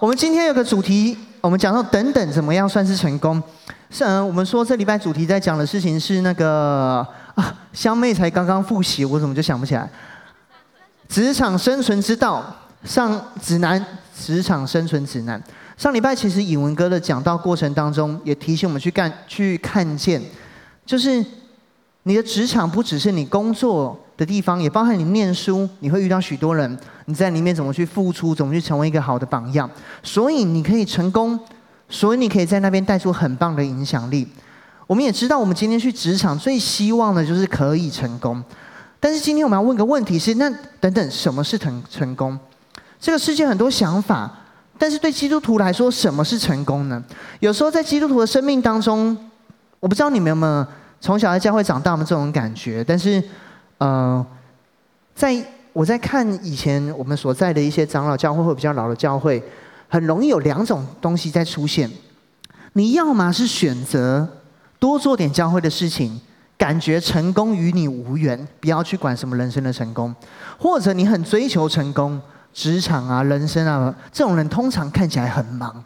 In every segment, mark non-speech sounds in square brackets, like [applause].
我们今天有个主题，我们讲到等等怎么样算是成功？是嗯，我们说这礼拜主题在讲的事情是那个啊，香妹才刚刚复习，我怎么就想不起来？职场生存之道上指南，职场生存指南。上礼拜其实以文哥的讲道过程当中，也提醒我们去干去看见，就是你的职场不只是你工作的地方，也包含你念书，你会遇到许多人，你在里面怎么去付出，怎么去成为一个好的榜样，所以你可以成功，所以你可以在那边带出很棒的影响力。我们也知道，我们今天去职场最希望的就是可以成功，但是今天我们要问个问题是：那等等，什么是成成功？这个世界很多想法。但是对基督徒来说，什么是成功呢？有时候在基督徒的生命当中，我不知道你们有没有从小在教会长大吗？这种感觉。但是，呃，在我在看以前我们所在的一些长老教会或比较老的教会，很容易有两种东西在出现。你要么是选择多做点教会的事情，感觉成功与你无缘，不要去管什么人生的成功；或者你很追求成功。职场啊，人生啊，这种人通常看起来很忙，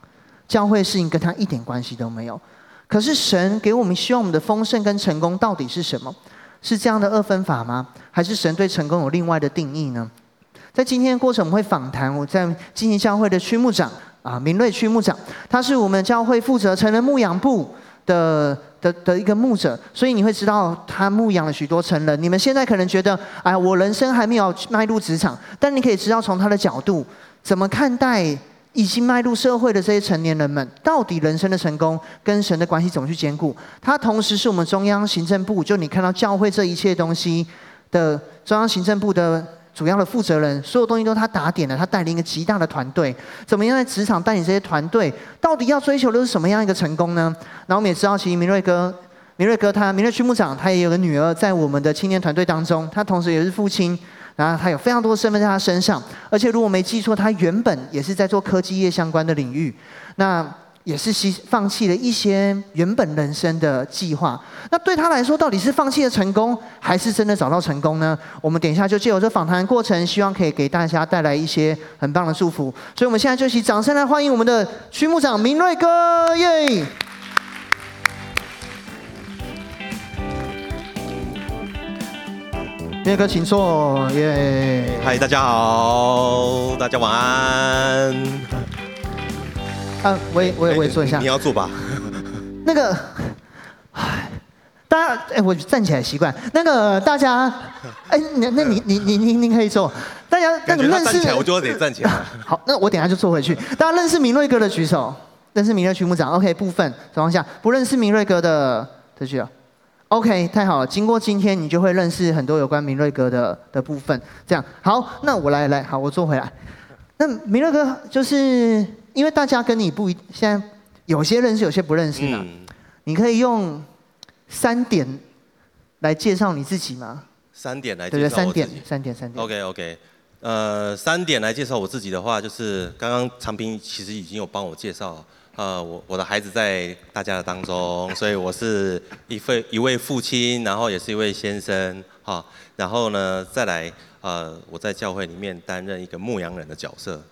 教会事情跟他一点关系都没有。可是神给我们希望我们的丰盛跟成功到底是什么？是这样的二分法吗？还是神对成功有另外的定义呢？在今天的过程，我们会访谈我在进行教会的区牧长啊，明瑞区牧长，他是我们教会负责成人牧养部的。的的一个牧者，所以你会知道他牧养了许多成人。你们现在可能觉得，哎，我人生还没有迈入职场，但你可以知道从他的角度，怎么看待已经迈入社会的这些成年人们，到底人生的成功跟神的关系怎么去兼顾？他同时是我们中央行政部，就你看到教会这一切东西的中央行政部的。主要的负责人，所有东西都他打点了，他带领一个极大的团队，怎么样在职场带领这些团队？到底要追求的是什么样一个成功呢？然后我们也知道，其实明瑞哥，明瑞哥他明瑞区牧长，他也有个女儿在我们的青年团队当中，他同时也是父亲，然后他有非常多的身份在他身上，而且如果没记错，他原本也是在做科技业相关的领域，那。也是牺放弃了一些原本人生的计划。那对他来说，到底是放弃了成功，还是真的找到成功呢？我们等一下就借由这访谈的过程，希望可以给大家带来一些很棒的祝福。所以，我们现在就一起掌声来欢迎我们的区牧长明瑞哥，耶！明瑞哥，请坐，耶！嗨，大家好，大家晚安。啊，我也我也我也坐一下。你要坐吧。那个，哎，大家，哎，我站起来习惯。那个大家，哎，那那你你你你你可以坐。大家，那你认识？站起来，我就得站起来。[laughs] 好，那我等下就坐回去。大家认识明瑞哥的举手。认识明瑞区牧长，OK，部分情况下不认识明瑞哥的的举手。OK，太好了。经过今天，你就会认识很多有关明瑞哥的的部分。这样，好，那我来来，好，我坐回来。那明瑞哥就是。因为大家跟你不一，现在有些认识，有些不认识呢。嗯、你可以用三点来介绍你自己吗？三点来介绍我自己。对对，三点，三点，三点。OK OK，呃，三点来介绍我自己的话，就是刚刚长平其实已经有帮我介绍，呃，我我的孩子在大家的当中，所以我是一位一位父亲，然后也是一位先生，哈，然后呢再来，呃，我在教会里面担任一个牧羊人的角色。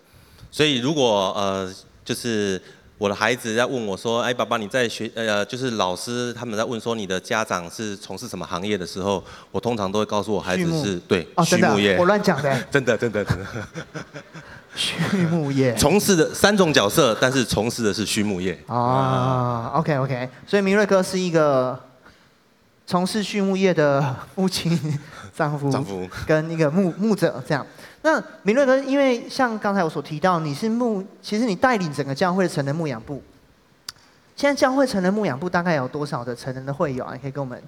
所以，如果呃，就是我的孩子在问我说：“哎，爸爸，你在学呃，就是老师他们在问说你的家长是从事什么行业的时候，我通常都会告诉我孩子是对畜牧、哦、业。我乱讲的。[laughs] 真的，真的，真的。[laughs] 畜牧业。从事的三种角色，但是从事的是畜牧业。啊、哦、OK OK，所以明瑞哥是一个从事畜牧业的父亲、[laughs] 丈夫、丈夫跟一个牧牧者这样。那明瑞哥，因为像刚才我所提到，你是牧，其实你带领整个教会的成人牧养部。现在教会成人牧养部大概有多少的成人的会友啊？你可以跟我们，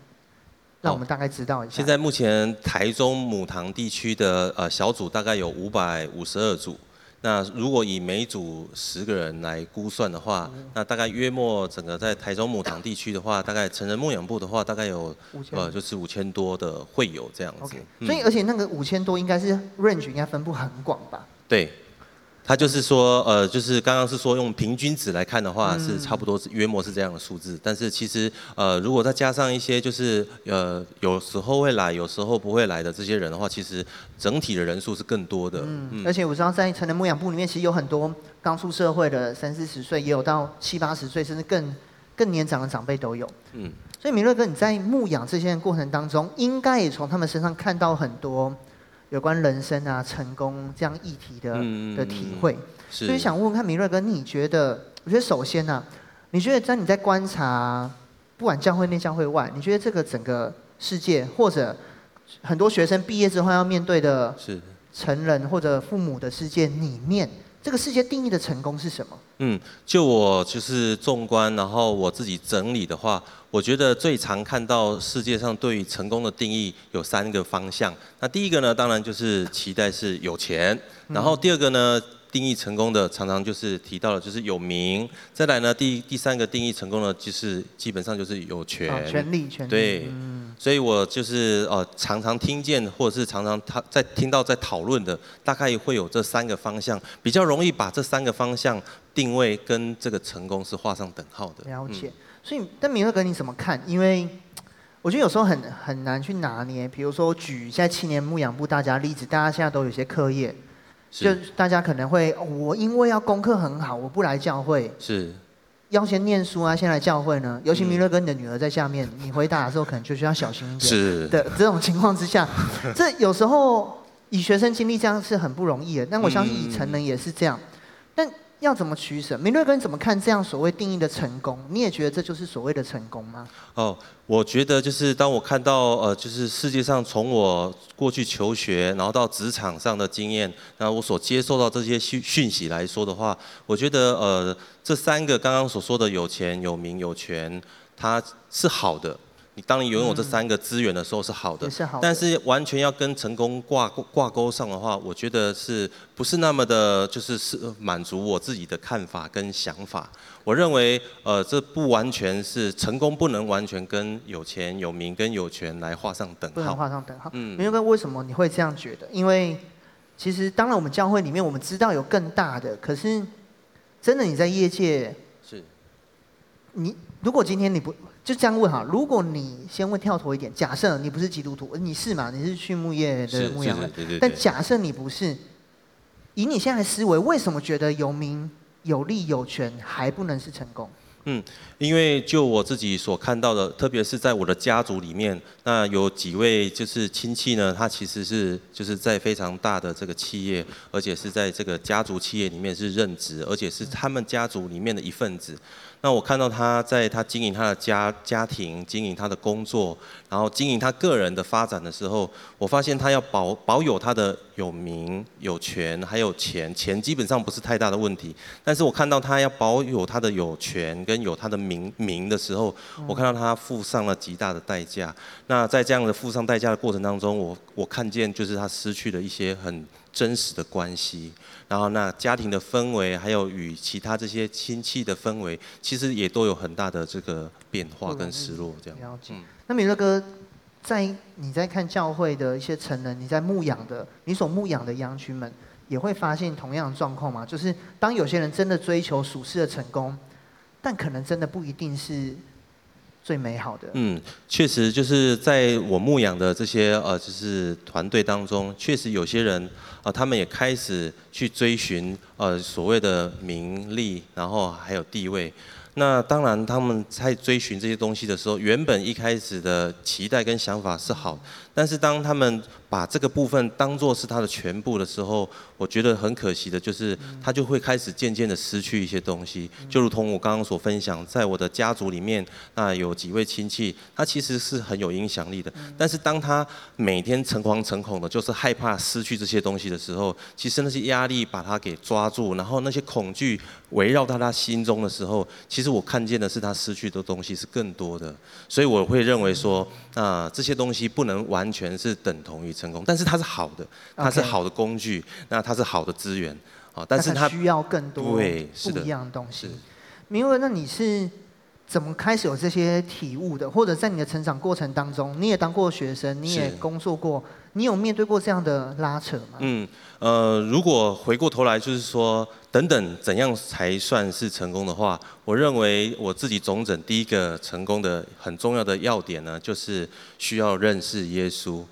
让我们大概知道一下。现在目前台中母堂地区的呃小组大概有五百五十二组。那如果以每组十个人来估算的话，那大概约莫整个在台中母堂地区的话，大概成人牧养部的话，大概有呃就是五千多的会有这样子。所以而且那个五千多应该是 range 应该分布很广吧？对。他就是说，呃，就是刚刚是说用平均值来看的话，是差不多是约莫是这样的数字。但是其实，呃，如果再加上一些就是呃有时候会来，有时候不会来的这些人的话，其实整体的人数是更多的。嗯，嗯，而且我知道在成人牧养部里面，其实有很多刚出社会的三四十岁，也有到七八十岁，甚至更更年长的长辈都有。嗯，所以明乐哥，你在牧养这些人过程当中，应该也从他们身上看到很多。有关人生啊、成功这样议题的、嗯、的体会，所以想问问看明瑞哥，你觉得？我觉得首先呢、啊，你觉得在你在观察，不管教会内、教会外，你觉得这个整个世界，或者很多学生毕业之后要面对的，是成人或者父母的世界里面，这个世界定义的成功是什么？嗯，就我就是纵观，然后我自己整理的话，我觉得最常看到世界上对于成功的定义有三个方向。那第一个呢，当然就是期待是有钱，然后第二个呢。定义成功的常常就是提到了，就是有名。再来呢，第第三个定义成功的，就是基本上就是有权。哦、权利，权利。对，嗯、所以我就是呃常常听见，或者是常常他在听到在讨论的，大概会有这三个方向，比较容易把这三个方向定位跟这个成功是画上等号的。了解。嗯、所以，但明瑞哥你怎么看？因为我觉得有时候很很难去拿捏。比如说，举现在青年牧养部大家例子，大家现在都有些课业。就大家可能会，我因为要功课很好，我不来教会。是，要先念书啊，先来教会呢。尤其明瑞哥，你的女儿在下面，你回答的时候可能就需要小心一点。是的，这种情况之下，[laughs] 这有时候以学生经历这样是很不容易的。但我相信以成人也是这样。但要怎么取舍？明瑞哥，你怎么看这样所谓定义的成功？你也觉得这就是所谓的成功吗？哦，我觉得就是当我看到呃，就是世界上从我过去求学，然后到职场上的经验，然后我所接受到这些讯讯息来说的话，我觉得呃，这三个刚刚所说的有钱、有名、有权，它是好的。你当你拥有这三个资源的时候是好的，是好的，但是完全要跟成功挂挂钩上的话，我觉得是不是那么的，就是是满足我自己的看法跟想法。我认为，呃，这不完全是成功，不能完全跟有钱、有名跟有权来画上等号。不能画上等号。嗯，明瑞哥，为什么你会这样觉得？因为其实当然我们教会里面我们知道有更大的，可是真的你在业界是，你如果今天你不。就这样问哈，如果你先问跳脱一点，假设你不是基督徒，你是嘛？你是畜牧业的牧羊人，对对对，但假设你不是，以你现在的思维，为什么觉得有名、有利、有权还不能是成功？嗯，因为就我自己所看到的，特别是在我的家族里面，那有几位就是亲戚呢，他其实是就是在非常大的这个企业，而且是在这个家族企业里面是任职，而且是他们家族里面的一份子。那我看到他在他经营他的家家庭，经营他的工作，然后经营他个人的发展的时候，我发现他要保保有他的有名有权，还有钱，钱基本上不是太大的问题。但是我看到他要保有他的有权跟有他的名名的时候，我看到他付上了极大的代价。那在这样的付上代价的过程当中，我我看见就是他失去了一些很真实的关系。然后，那家庭的氛围，还有与其他这些亲戚的氛围，其实也都有很大的这个变化跟失落。这样。了解。那米勒哥，在你在看教会的一些成人，你在牧养的，你所牧养的羊群们，也会发现同样的状况吗？就是当有些人真的追求属世的成功，但可能真的不一定是。最美好的。嗯，确实就是在我牧养的这些呃，就是团队当中，确实有些人啊、呃，他们也开始去追寻呃所谓的名利，然后还有地位。那当然，他们在追寻这些东西的时候，原本一开始的期待跟想法是好，但是当他们把这个部分当做是他的全部的时候，我觉得很可惜的就是，他就会开始渐渐的失去一些东西。就如同我刚刚所分享，在我的家族里面，那有几位亲戚，他其实是很有影响力的，但是当他每天诚惶诚恐的，就是害怕失去这些东西的时候，其实那些压力把他给抓住，然后那些恐惧围绕到他心中的时候，其实。其实我看见的是他失去的东西是更多的，所以我会认为说，啊，这些东西不能完全是等同于成功，但是它是好的，它是好的工具，那它是好的资源，啊，但是它需要更多对不一样的东西。明文，那你是怎么开始有这些体悟的？或者在你的成长过程当中，你也当过学生，你也工作过，你有面对过这样的拉扯吗？嗯，呃，如果回过头来就是说，等等，怎样才算是成功的话，我认为我自己总整第一个成功的很重要的要点呢，就是需要认识耶稣。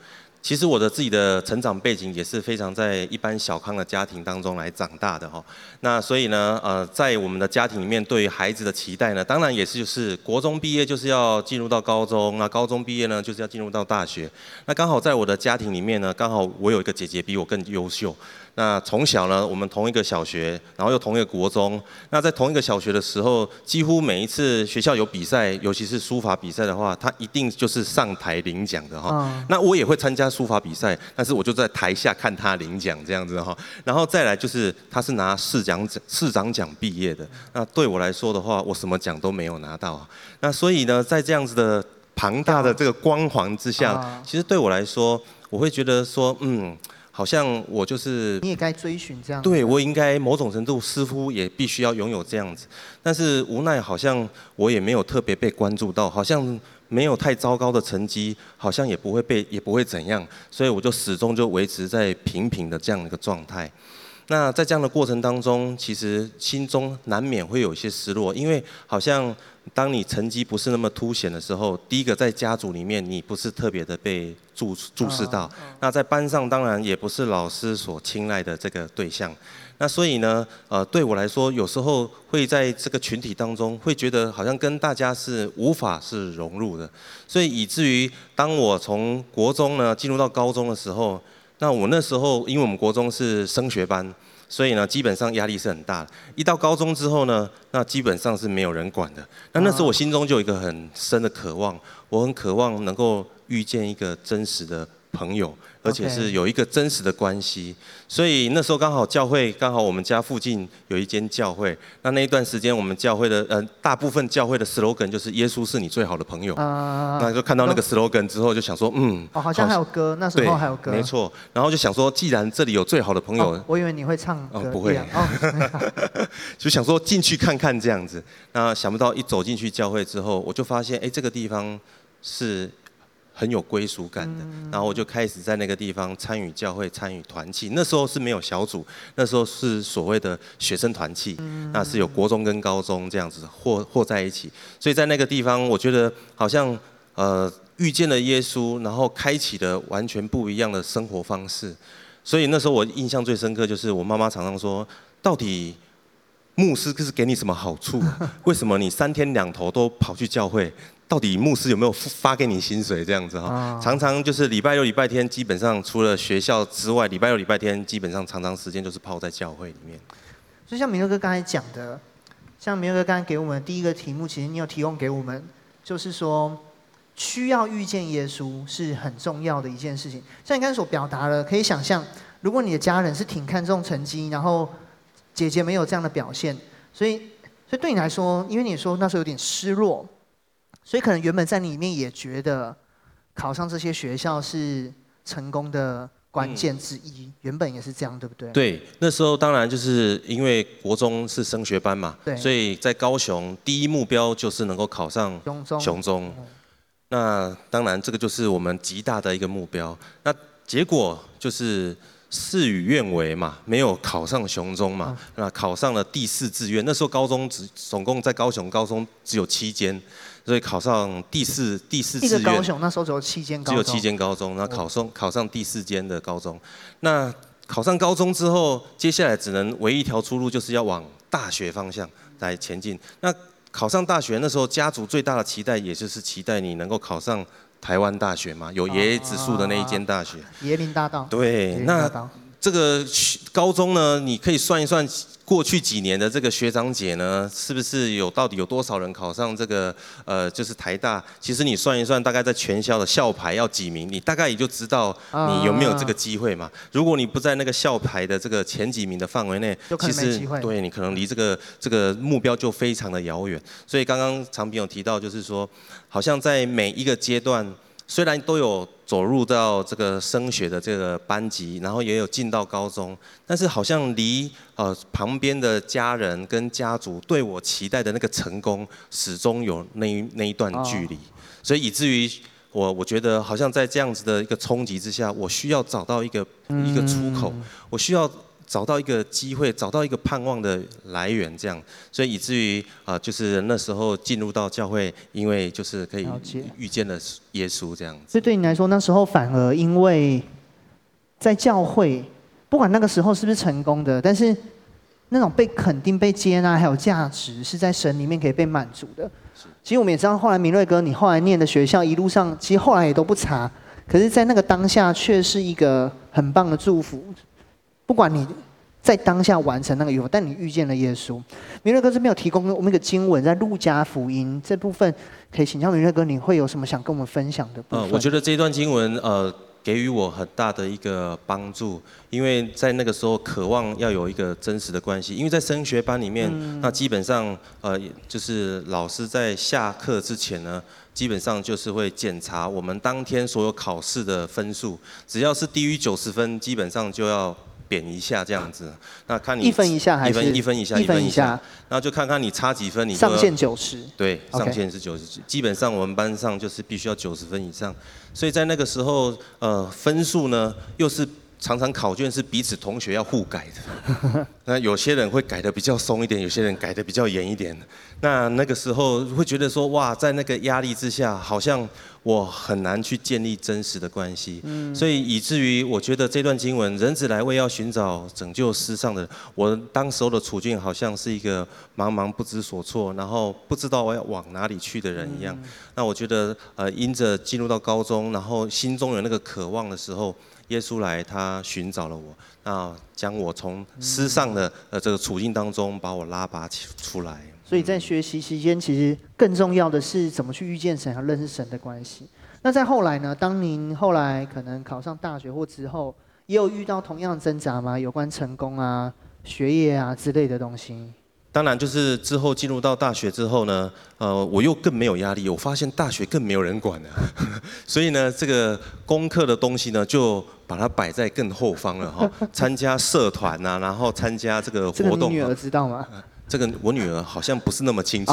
其实我的自己的成长背景也是非常在一般小康的家庭当中来长大的哈。那所以呢，呃，在我们的家庭里面，对于孩子的期待呢，当然也是就是国中毕业就是要进入到高中，那高中毕业呢就是要进入到大学。那刚好在我的家庭里面呢，刚好我有一个姐姐比我更优秀。那从小呢，我们同一个小学，然后又同一个国中。那在同一个小学的时候，几乎每一次学校有比赛，尤其是书法比赛的话，他一定就是上台领奖的哈。那我也会参加书法比赛，但是我就在台下看他领奖这样子哈。然后再来就是他是拿市长奖市长奖毕业的。那对我来说的话，我什么奖都没有拿到。那所以呢，在这样子的庞大的这个光环之下，其实对我来说，我会觉得说，嗯。好像我就是，你也该追寻这样。对，我应该某种程度似乎也必须要拥有这样子，但是无奈好像我也没有特别被关注到，好像没有太糟糕的成绩，好像也不会被也不会怎样，所以我就始终就维持在平平的这样一个状态。那在这样的过程当中，其实心中难免会有一些失落，因为好像当你成绩不是那么凸显的时候，第一个在家族里面你不是特别的被注注视到，那在班上当然也不是老师所青睐的这个对象，那所以呢，呃，对我来说，有时候会在这个群体当中，会觉得好像跟大家是无法是融入的，所以以至于当我从国中呢进入到高中的时候。那我那时候，因为我们国中是升学班，所以呢，基本上压力是很大的。一到高中之后呢，那基本上是没有人管的。那那时候我心中就有一个很深的渴望，我很渴望能够遇见一个真实的朋友。而且是有一个真实的关系，所以那时候刚好教会刚好我们家附近有一间教会，那那一段时间我们教会的呃大部分教会的 slogan 就是耶稣是你最好的朋友，那就看到那个 slogan 之后就想说嗯，哦好像还有歌，那时候还有歌，没错，然后就想说既然这里有最好的朋友，我以为你会唱歌，不会，[laughs] 就想说进去看看这样子，那想不到一走进去教会之后，我就发现哎这个地方是。很有归属感的，然后我就开始在那个地方参与教会、参与团契。那时候是没有小组，那时候是所谓的学生团契，那是有国中跟高中这样子和和在一起。所以在那个地方，我觉得好像呃遇见了耶稣，然后开启了完全不一样的生活方式。所以那时候我印象最深刻就是我妈妈常常说：“到底牧师是给你什么好处？为什么你三天两头都跑去教会？”到底牧师有没有发给你薪水这样子哈？常常就是礼拜六、礼拜天，基本上除了学校之外，礼拜六、礼拜天基本上常常时间就是泡在教会里面。所以像明乐哥刚才讲的，像明乐哥刚才给我们的第一个题目，其实你有提供给我们，就是说需要遇见耶稣是很重要的一件事情。像你刚才所表达的，可以想象，如果你的家人是挺看重成绩，然后姐姐没有这样的表现，所以所以对你来说，因为你说那时候有点失落。所以可能原本在里面也觉得考上这些学校是成功的关键之一，嗯、原本也是这样，对不对？对，那时候当然就是因为国中是升学班嘛，所以在高雄第一目标就是能够考上雄中。雄中，那当然这个就是我们极大的一个目标。那结果就是事与愿违嘛，没有考上雄中嘛，那考上了第四志愿。那时候高中只总共在高雄高中只有七间。所以考上第四第四志愿，高雄那时候只有七间高中，只有七间高中，那考上考上第四间的高中，那考上高中之后，接下来只能唯一一条出路就是要往大学方向来前进。那考上大学那时候，家族最大的期待，也就是期待你能够考上台湾大学嘛，有爷爷指数的那一间大学。椰林大道。对，那这个高中呢，你可以算一算。过去几年的这个学长姐呢，是不是有到底有多少人考上这个呃，就是台大？其实你算一算，大概在全校的校排要几名，你大概也就知道你有没有这个机会嘛。如果你不在那个校排的这个前几名的范围内，其实对你可能离这个这个目标就非常的遥远。所以刚刚长平有提到，就是说，好像在每一个阶段。虽然都有走入到这个升学的这个班级，然后也有进到高中，但是好像离呃旁边的家人跟家族对我期待的那个成功，始终有那一那一段距离，所以以至于我我觉得好像在这样子的一个冲击之下，我需要找到一个一个出口，我需要。找到一个机会，找到一个盼望的来源，这样，所以以至于啊、呃，就是那时候进入到教会，因为就是可以遇见了耶稣这样子。所以对你来说，那时候反而因为在教会，不管那个时候是不是成功的，但是那种被肯定、被接纳，还有价值，是在神里面可以被满足的。其实我们也知道，后来明瑞哥，你后来念的学校，一路上其实后来也都不差，可是，在那个当下，却是一个很棒的祝福。不管你在当下完成那个愿望，但你遇见了耶稣。明瑞哥这边有提供我们一个经文，在路加福音这部分，可以请教明瑞哥，你会有什么想跟我们分享的部分？嗯，我觉得这段经文呃给予我很大的一个帮助，因为在那个时候渴望要有一个真实的关系，因为在升学班里面，嗯、那基本上呃就是老师在下课之前呢，基本上就是会检查我们当天所有考试的分数，只要是低于九十分，基本上就要。贬一下这样子，那看你一分一下还是一分一分一下一分一下，然后就看看你差几分，你上限九十，对，上限是九十，基本上我们班上就是必须要九十分以上，所以在那个时候，呃，分数呢又是。常常考卷是彼此同学要互改的，[laughs] 那有些人会改的比较松一点，有些人改的比较严一点。那那个时候会觉得说，哇，在那个压力之下，好像我很难去建立真实的关系。嗯。所以以至于我觉得这段经文，人子来为要寻找拯救失丧的，我当时候的处境好像是一个茫茫不知所措，然后不知道我要往哪里去的人一样。那我觉得，呃，因着进入到高中，然后心中有那个渴望的时候。耶稣来，他寻找了我，那将我从失丧的呃这个处境当中把我拉拔起出来。所以在学习期间，其实更重要的是怎么去遇见神和认识神的关系。那在后来呢？当您后来可能考上大学或之后，也有遇到同样挣扎吗？有关成功啊、学业啊之类的东西？当然，就是之后进入到大学之后呢，呃，我又更没有压力。我发现大学更没有人管了，[laughs] 所以呢，这个功课的东西呢，就把它摆在更后方了哈。[laughs] 参加社团呐、啊，然后参加这个活动。这个女儿知道吗？这个我女儿好像不是那么清楚。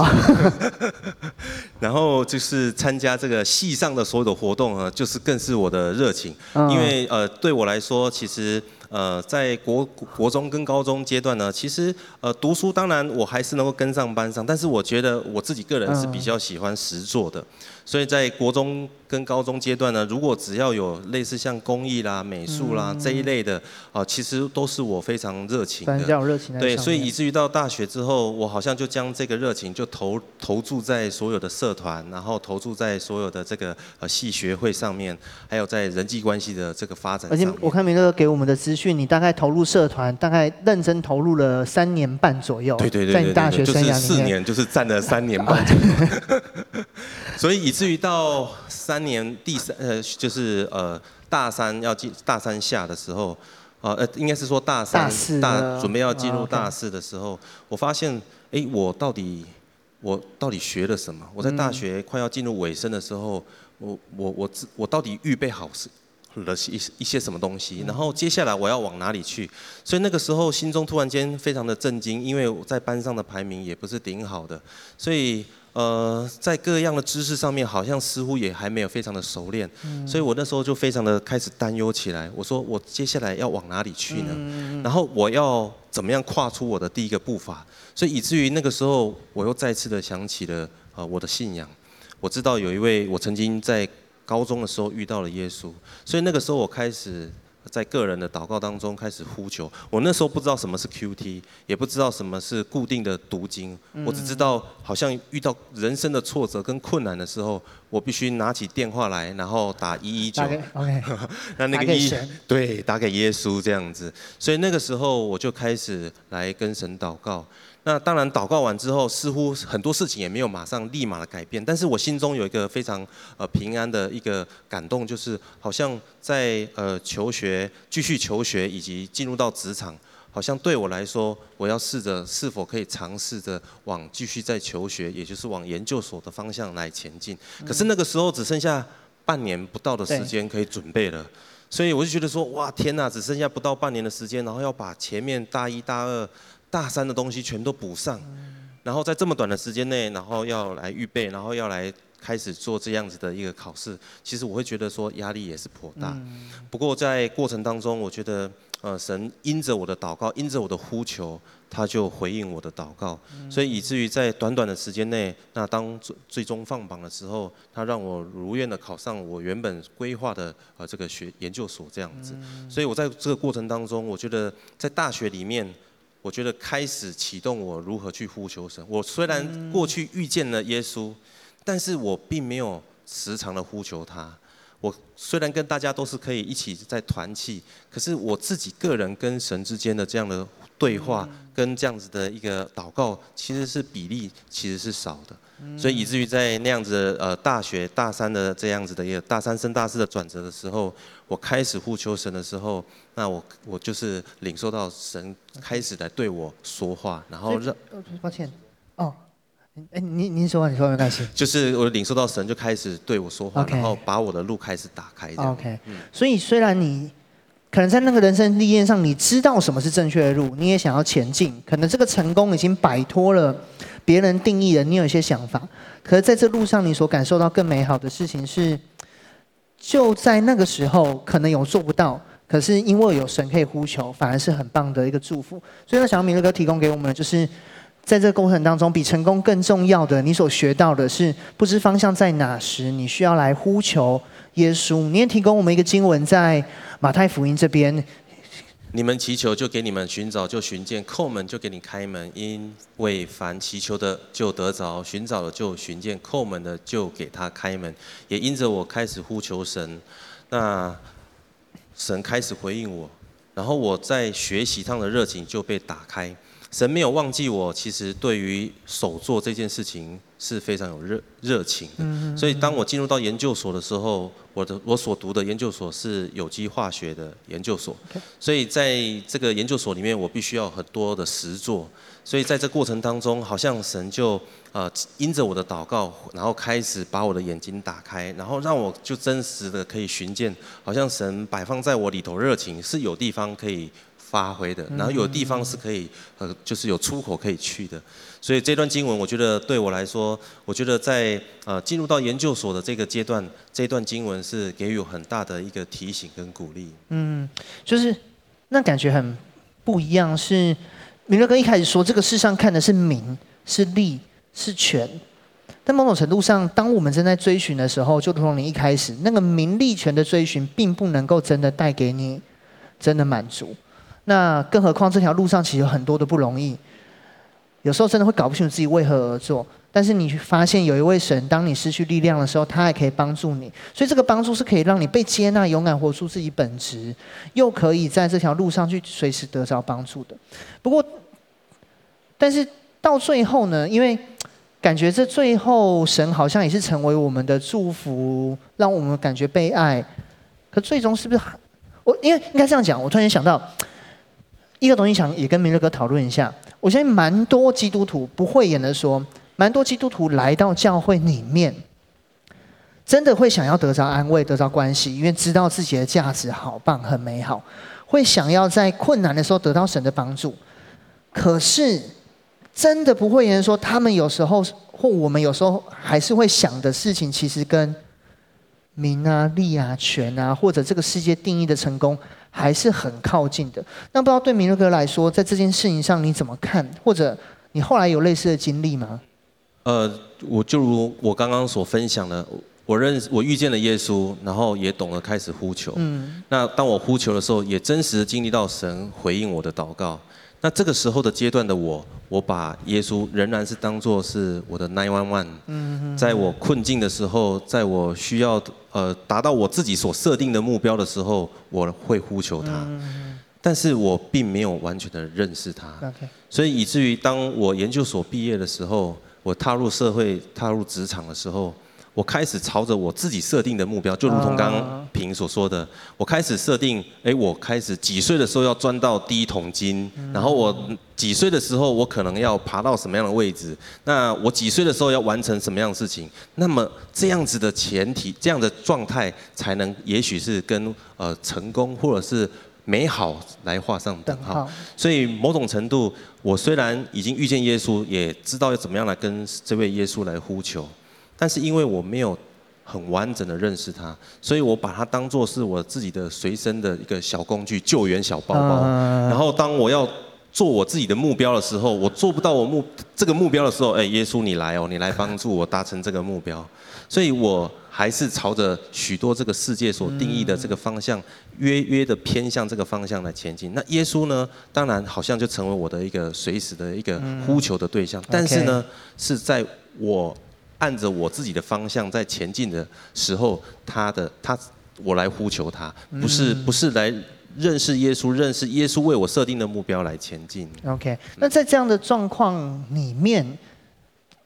[laughs] 然后就是参加这个系上的所有的活动啊，就是更是我的热情，因为呃，对我来说，其实。呃，在国国中跟高中阶段呢，其实呃读书当然我还是能够跟上班上，但是我觉得我自己个人是比较喜欢实作的，所以在国中跟高中阶段呢，如果只要有类似像工艺啦、美术啦这一类的，啊，其实都是我非常热情的。热情。对，所以以至于到大学之后，我好像就将这个热情就投投注在所有的社团，然后投注在所有的这个呃系学会上面，还有在人际关系的这个发展上面。而且我看明哥给我们的资讯，你大概投入社团，大概认真投入了三年半左右。对对对，在你大学生涯里面，就是四年，就是占了三年半左右。[laughs] [laughs] 所以以至于到三年第三呃，就是呃大三要进大三下的时候，呃应该是说大三大，大准备要进入大四的时候，哦 okay、我发现哎我到底我到底学了什么？我在大学快要进入尾声的时候，我我我我到底预备好是？了一一些什么东西，然后接下来我要往哪里去？所以那个时候心中突然间非常的震惊，因为我在班上的排名也不是顶好的，所以呃在各样的知识上面好像似乎也还没有非常的熟练，所以我那时候就非常的开始担忧起来。我说我接下来要往哪里去呢？然后我要怎么样跨出我的第一个步伐？所以以至于那个时候我又再次的想起了呃我的信仰，我知道有一位我曾经在。高中的时候遇到了耶稣，所以那个时候我开始在个人的祷告当中开始呼求。我那时候不知道什么是 QT，也不知道什么是固定的读经，我只知道好像遇到人生的挫折跟困难的时候，我必须拿起电话来，然后打一一九。OK，[laughs] 那那个一对打给耶稣这样子，所以那个时候我就开始来跟神祷告。那当然，祷告完之后，似乎很多事情也没有马上立马的改变，但是我心中有一个非常呃平安的一个感动，就是好像在呃求学、继续求学以及进入到职场，好像对我来说，我要试着是否可以尝试着往继续在求学，也就是往研究所的方向来前进。可是那个时候只剩下半年不到的时间可以准备了，所以我就觉得说，哇，天哪，只剩下不到半年的时间，然后要把前面大一、大二、大三的东西全都补上，然后在这么短的时间内，然后要来预备，然后要来开始做这样子的一个考试，其实我会觉得说压力也是颇大。不过在过程当中，我觉得。呃，神因着我的祷告，因着我的呼求，他就回应我的祷告，所以以至于在短短的时间内，那当最最终放榜的时候，他让我如愿的考上我原本规划的呃这个学研究所这样子。所以我在这个过程当中，我觉得在大学里面，我觉得开始启动我如何去呼求神。我虽然过去遇见了耶稣，但是我并没有时常的呼求他。我虽然跟大家都是可以一起在团契，可是我自己个人跟神之间的这样的对话，跟这样子的一个祷告，其实是比例其实是少的，所以以至于在那样子的呃大学大三的这样子的一个大三升大四的转折的时候，我开始呼求神的时候，那我我就是领受到神开始来对我说话，然后让抱歉哦。哎，您您说话，你说没关系。[laughs] 就是我领受到神就开始对我说话，Okay. 然后把我的路开始打开。OK，所以虽然你可能在那个人生历练上，你知道什么是正确的路，你也想要前进，可能这个成功已经摆脱了别人定义的，你有一些想法。可是在这路上，你所感受到更美好的事情是，就在那个时候，可能有做不到，可是因为有神可以呼求，反而是很棒的一个祝福。所以，呢，想要米勒哥提供给我们就是。在这个过程当中，比成功更重要的，你所学到的是不知方向在哪时，你需要来呼求耶稣。你也提供我们一个经文，在马太福音这边：你们祈求，就给你们；寻找，就寻见；叩门，就给你开门。因为凡祈求的，就得着；寻找的，就寻见；叩门的，就给他开门。也因着我开始呼求神，那神开始回应我，然后我在学习上的热情就被打开。神没有忘记我，其实对于手作这件事情是非常有热热情的。所以当我进入到研究所的时候，我的我所读的研究所是有机化学的研究所，所以在这个研究所里面，我必须要很多的实作。所以在这过程当中，好像神就呃因着我的祷告，然后开始把我的眼睛打开，然后让我就真实的可以寻见，好像神摆放在我里头热情是有地方可以。发挥的，然后有地方是可以，呃，就是有出口可以去的，所以这段经文，我觉得对我来说，我觉得在呃进入到研究所的这个阶段，这段经文是给予我很大的一个提醒跟鼓励。嗯，就是那感觉很不一样，是明乐哥一开始说，这个世上看的是名、是利、是权，但某种程度上，当我们正在追寻的时候，就如同你一开始那个名利权的追寻，并不能够真的带给你真的满足。那更何况这条路上其实有很多的不容易，有时候真的会搞不清楚自己为何而做。但是你发现有一位神，当你失去力量的时候，他还可以帮助你。所以这个帮助是可以让你被接纳、勇敢活出自己本质，又可以在这条路上去随时得着帮助的。不过，但是到最后呢，因为感觉这最后神好像也是成为我们的祝福，让我们感觉被爱。可最终是不是我？因为应该这样讲，我突然想到。一个东西想也跟米勒哥讨论一下，我相信蛮多基督徒不讳言的说，蛮多基督徒来到教会里面，真的会想要得着安慰、得着关系，因为知道自己的价值好棒、很美好，会想要在困难的时候得到神的帮助。可是，真的不讳言说，他们有时候或我们有时候还是会想的事情，其实跟名啊、利啊、权啊，或者这个世界定义的成功。还是很靠近的。那不知道对米勒哥来说，在这件事情上你怎么看？或者你后来有类似的经历吗？呃，我就如我刚刚所分享的，我认识我遇见了耶稣，然后也懂得开始呼求。嗯。那当我呼求的时候，也真实的经历到神回应我的祷告。那这个时候的阶段的我，我把耶稣仍然是当作是我的 nine one one。嗯。在我困境的时候，在我需要。呃，达到我自己所设定的目标的时候，我会呼求他，但是我并没有完全的认识他，所以以至于当我研究所毕业的时候，我踏入社会、踏入职场的时候，我开始朝着我自己设定的目标，就如同刚刚平所说的，我开始设定，哎，我开始几岁的时候要赚到第一桶金，然后我几岁的时候我可能要爬到什么样的位置，那我几岁的时候要完成什么样的事情，那么这样子的前提，这样的状态才能，也许是跟呃成功或者是。美好来画上等号，所以某种程度，我虽然已经遇见耶稣，也知道要怎么样来跟这位耶稣来呼求，但是因为我没有很完整的认识他，所以我把它当做是我自己的随身的一个小工具、救援小包包。然后当我要做我自己的目标的时候，我做不到我目这个目标的时候，哎，耶稣你来哦，你来帮助我达成这个目标，所以我。还是朝着许多这个世界所定义的这个方向，约约的偏向这个方向来前进。那耶稣呢？当然好像就成为我的一个随时的一个呼求的对象。但是呢，是在我按着我自己的方向在前进的时候，他的他我来呼求他，不是不是来认识耶稣，认识耶稣为我设定的目标来前进。OK，那在这样的状况里面。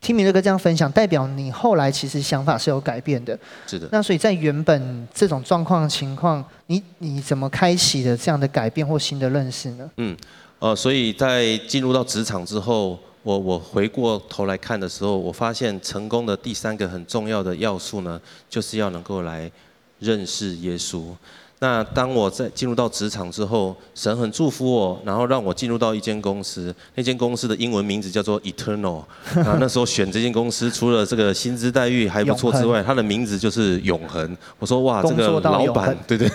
听米勒哥这样分享，代表你后来其实想法是有改变的。是的。那所以在原本这种状况情况，你你怎么开启的这样的改变或新的认识呢？嗯，呃，所以在进入到职场之后，我我回过头来看的时候，我发现成功的第三个很重要的要素呢，就是要能够来认识耶稣。那当我在进入到职场之后，神很祝福我，然后让我进入到一间公司。那间公司的英文名字叫做 Eternal。啊，[laughs] 那时候选这间公司，除了这个薪资待遇还不错之外，它的名字就是永恒。我说哇，这个老板，对对，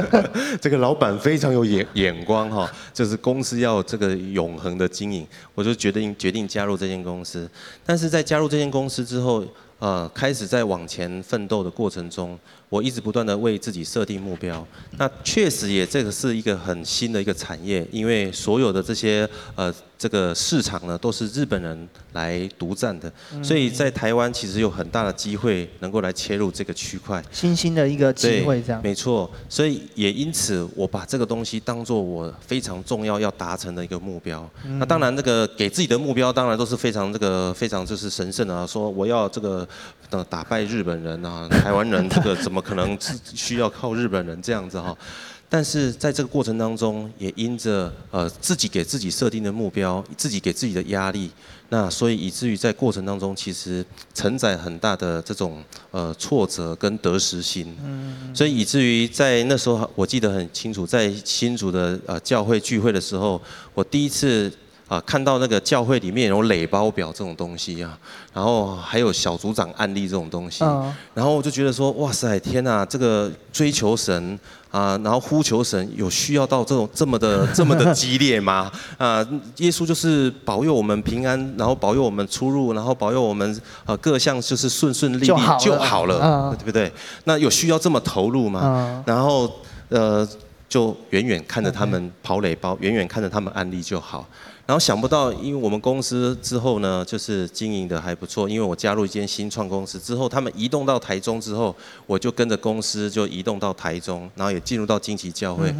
[laughs] 这个老板非常有眼眼光哈，就是公司要这个永恒的经营，我就决定决定加入这间公司。但是在加入这间公司之后，呃，开始在往前奋斗的过程中，我一直不断的为自己设定目标。那确实也这个是一个很新的一个产业，因为所有的这些呃。这个市场呢，都是日本人来独占的，所以在台湾其实有很大的机会能够来切入这个区块，新兴的一个机会，这样没错。所以也因此，我把这个东西当做我非常重要要达成的一个目标。那当然，这个给自己的目标当然都是非常这个非常就是神圣的啊，说我要这个打败日本人啊，台湾人这个怎么可能需要靠日本人这样子哈？但是在这个过程当中，也因着呃自己给自己设定的目标，自己给自己的压力，那所以以至于在过程当中，其实承载很大的这种呃挫折跟得失心。嗯。所以以至于在那时候，我记得很清楚，在新竹的呃教会聚会的时候，我第一次。啊，看到那个教会里面有垒包表这种东西啊，然后还有小组长案例这种东西，然后我就觉得说，哇塞，天哪，这个追求神啊，然后呼求神，有需要到这种这么的 [laughs] 这么的激烈吗？啊，耶稣就是保佑我们平安，然后保佑我们出入，然后保佑我们啊各项就是顺顺利利就好，就好了，对不对？那有需要这么投入吗？然后呃，就远远看着他们跑垒包，远远看着他们案例就好。然后想不到，因为我们公司之后呢，就是经营的还不错。因为我加入一间新创公司之后，他们移动到台中之后，我就跟着公司就移动到台中，然后也进入到惊奇教会。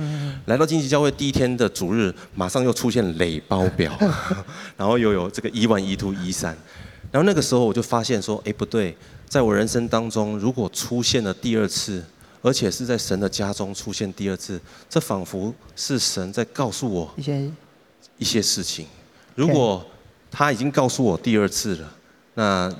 来到惊奇教会第一天的主日，马上又出现垒包表，[laughs] 然后又有这个 E1、E2、E3。然后那个时候我就发现说，哎，不对，在我人生当中，如果出现了第二次，而且是在神的家中出现第二次，这仿佛是神在告诉我。一些事情，如果他已经告诉我第二次了，那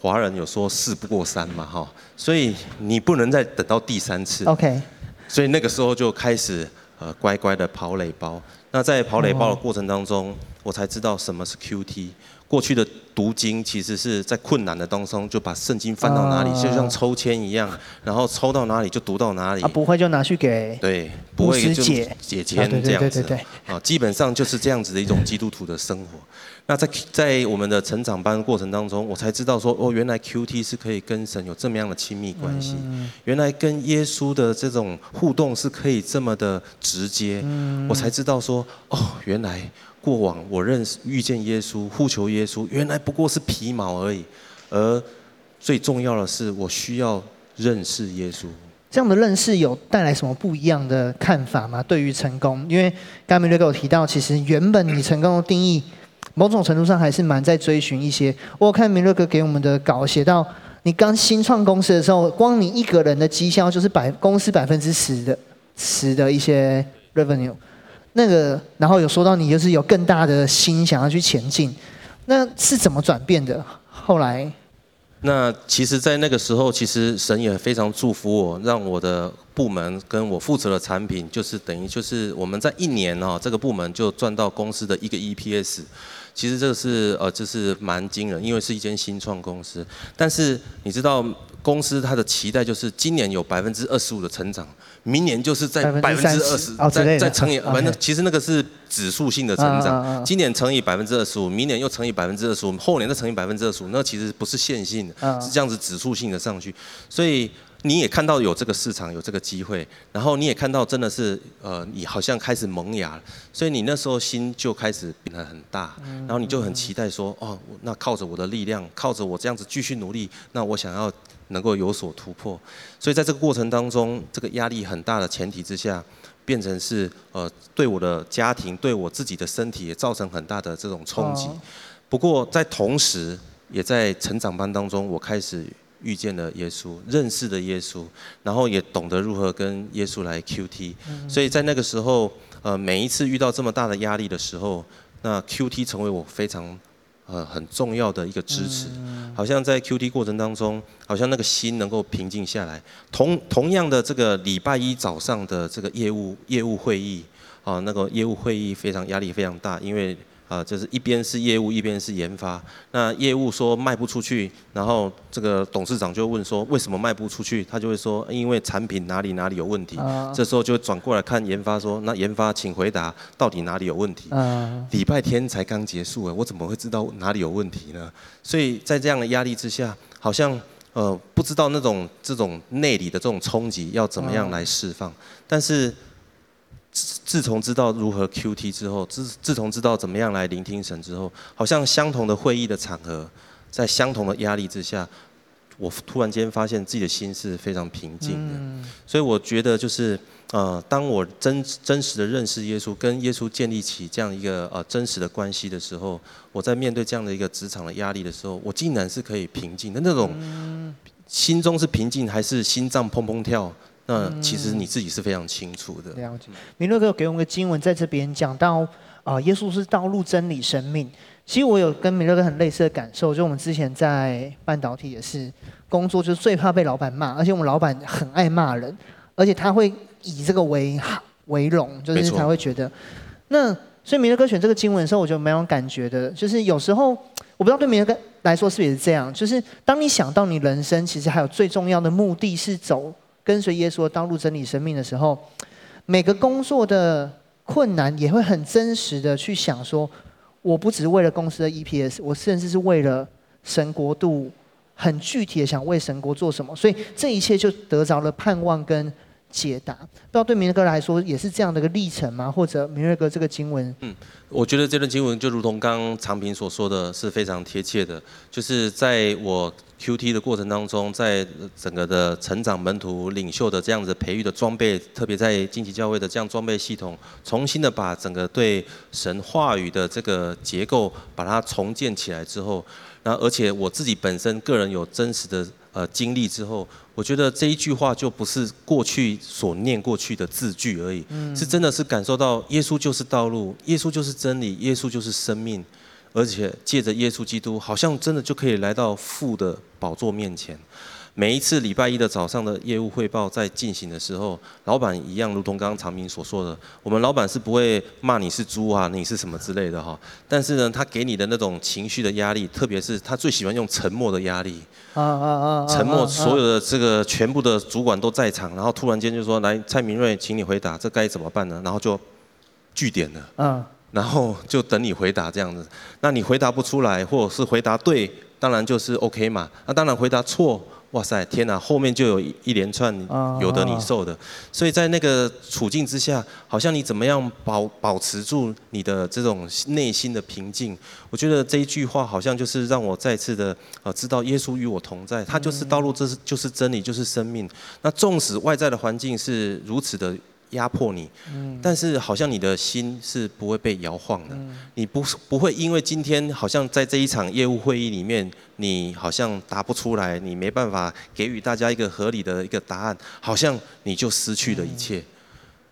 华人有说事不过三嘛，哈，所以你不能再等到第三次。OK，所以那个时候就开始呃乖乖的跑垒包。那在跑垒包的过程当中，我才知道什么是 QT。过去的读经其实是在困难的当中就把圣经翻到哪里，就像抽签一样，然后抽到哪里就读到哪里。啊，不会就拿去给对，不会就解解签这样子。啊，基本上就是这样子的一种基督徒的生活。那在在我们的成长班过程当中，我才知道说，哦，原来 QT 是可以跟神有这么样的亲密关系。原来跟耶稣的这种互动是可以这么的直接。我才知道说，哦，原来。过往我认识遇见耶稣，呼求耶稣，原来不过是皮毛而已。而最重要的是，我需要认识耶稣。这样的认识有带来什么不一样的看法吗？对于成功，因为刚才米勒哥有提到，其实原本你成功的定义，某种程度上还是蛮在追寻一些。我看明瑞哥给我们的稿写到，你刚新创公司的时候，光你一个人的绩效就是百公司百分之十的十的一些 revenue，那个然后有说到你就是有更大的心想要去前进，那是怎么转变的？后来？那其实，在那个时候，其实神也非常祝福我，让我的部门跟我负责的产品，就是等于就是我们在一年哦，这个部门就赚到公司的一个 EPS。其实这个是呃，就是蛮惊人，因为是一间新创公司。但是你知道，公司它的期待就是今年有百分之二十五的成长，明年就是在百分之二十，再再乘以，[laughs] 反正其实那个是指数性的成长。今年乘以百分之二十五，明年又乘以百分之二十五，后年再乘以百分之二十五，那其实不是线性的，是这样子指数性的上去，所以。你也看到有这个市场，有这个机会，然后你也看到真的是，呃，你好像开始萌芽了，所以你那时候心就开始变得很大，然后你就很期待说，哦，那靠着我的力量，靠着我这样子继续努力，那我想要能够有所突破。所以在这个过程当中，这个压力很大的前提之下，变成是，呃，对我的家庭，对我自己的身体也造成很大的这种冲击。不过在同时，也在成长班当中，我开始。遇见了耶稣，认识了耶稣，然后也懂得如何跟耶稣来 QT。所以在那个时候，呃，每一次遇到这么大的压力的时候，那 QT 成为我非常呃很重要的一个支持。好像在 QT 过程当中，好像那个心能够平静下来。同同样的这个礼拜一早上的这个业务业务会议，啊，那个业务会议非常压力非常大，因为。啊，就是一边是业务，一边是研发。那业务说卖不出去，然后这个董事长就问说，为什么卖不出去？他就会说，因为产品哪里哪里有问题。Uh, 这时候就转过来看研发说，那研发请回答到底哪里有问题？礼拜天才刚结束，我怎么会知道哪里有问题呢？所以在这样的压力之下，好像呃不知道那种这种内里的这种冲击要怎么样来释放，但是。自从知道如何 QT 之后，自自从知道怎么样来聆听神之后，好像相同的会议的场合，在相同的压力之下，我突然间发现自己的心是非常平静的。所以我觉得就是呃，当我真真实的认识耶稣，跟耶稣建立起这样一个呃真实的关系的时候，我在面对这样的一个职场的压力的时候，我竟然是可以平静的那种，心中是平静还是心脏砰砰跳？那其实你自己是非常清楚的。了解。明乐哥给我们个经文，在这边讲到啊、呃，耶稣是道路、真理、生命。其实我有跟明乐哥很类似的感受，就我们之前在半导体也是工作，就是最怕被老板骂，而且我们老板很爱骂人，而且他会以这个为为荣，就是他会觉得。那所以明乐哥选这个经文的时候，我就蛮有感觉的，就是有时候我不知道对明乐哥来说是不是也是这样，就是当你想到你人生其实还有最重要的目的是走。跟随耶稣的道路、真理、生命的时候，每个工作的困难也会很真实的去想说，我不只是为了公司的 EPS，我甚至是为了神国度，很具体的想为神国做什么，所以这一切就得着了盼望跟解答。不知道对明乐哥来说也是这样的一个历程吗？或者明瑞哥这个经文？嗯，我觉得这段经文就如同刚刚长平所说的是非常贴切的，就是在我。QT 的过程当中，在整个的成长门徒领袖的这样子培育的装备，特别在荆棘教会的这样装备系统，重新的把整个对神话语的这个结构把它重建起来之后，那而且我自己本身个人有真实的呃经历之后，我觉得这一句话就不是过去所念过去的字句而已，是真的是感受到耶稣就是道路，耶稣就是真理，耶稣就是生命。而且借着耶稣基督，好像真的就可以来到父的宝座面前。每一次礼拜一的早上的业务汇报在进行的时候，老板一样，如同刚刚长明所说的，我们老板是不会骂你是猪啊，你是什么之类的哈。但是呢，他给你的那种情绪的压力，特别是他最喜欢用沉默的压力。啊啊啊！沉默，所有的这个全部的主管都在场，然后突然间就说：“来，蔡明瑞，请你回答，这该怎么办呢？”然后就据点了。嗯。然后就等你回答这样子，那你回答不出来，或者是回答对，当然就是 OK 嘛。那当然回答错，哇塞，天哪，后面就有一连串有的你受的。所以在那个处境之下，好像你怎么样保保持住你的这种内心的平静？我觉得这一句话好像就是让我再次的呃知道耶稣与我同在，他就是道路，这是就是真理，就是生命。那纵使外在的环境是如此的。压迫你，嗯，但是好像你的心是不会被摇晃的，嗯，你不不会因为今天好像在这一场业务会议里面，你好像答不出来，你没办法给予大家一个合理的一个答案，好像你就失去了一切，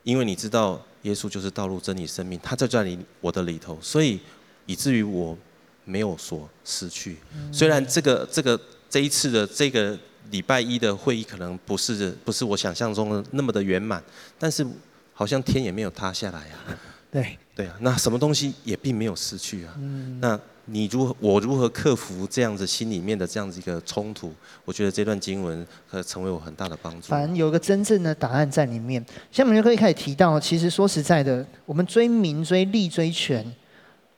因为你知道耶稣就是道路、真理、生命，他就在你我的里头，所以以至于我没有所失去，虽然这个这个这一次的这个。礼拜一的会议可能不是不是我想象中的那么的圆满，但是好像天也没有塌下来啊。[laughs] 对对啊，那什么东西也并没有失去啊。嗯。那你如何我如何克服这样子心里面的这样子一个冲突？我觉得这段经文可成为我很大的帮助。反正有个真正的答案在里面。像我们就可以开始提到，其实说实在的，我们追名、追利、追权，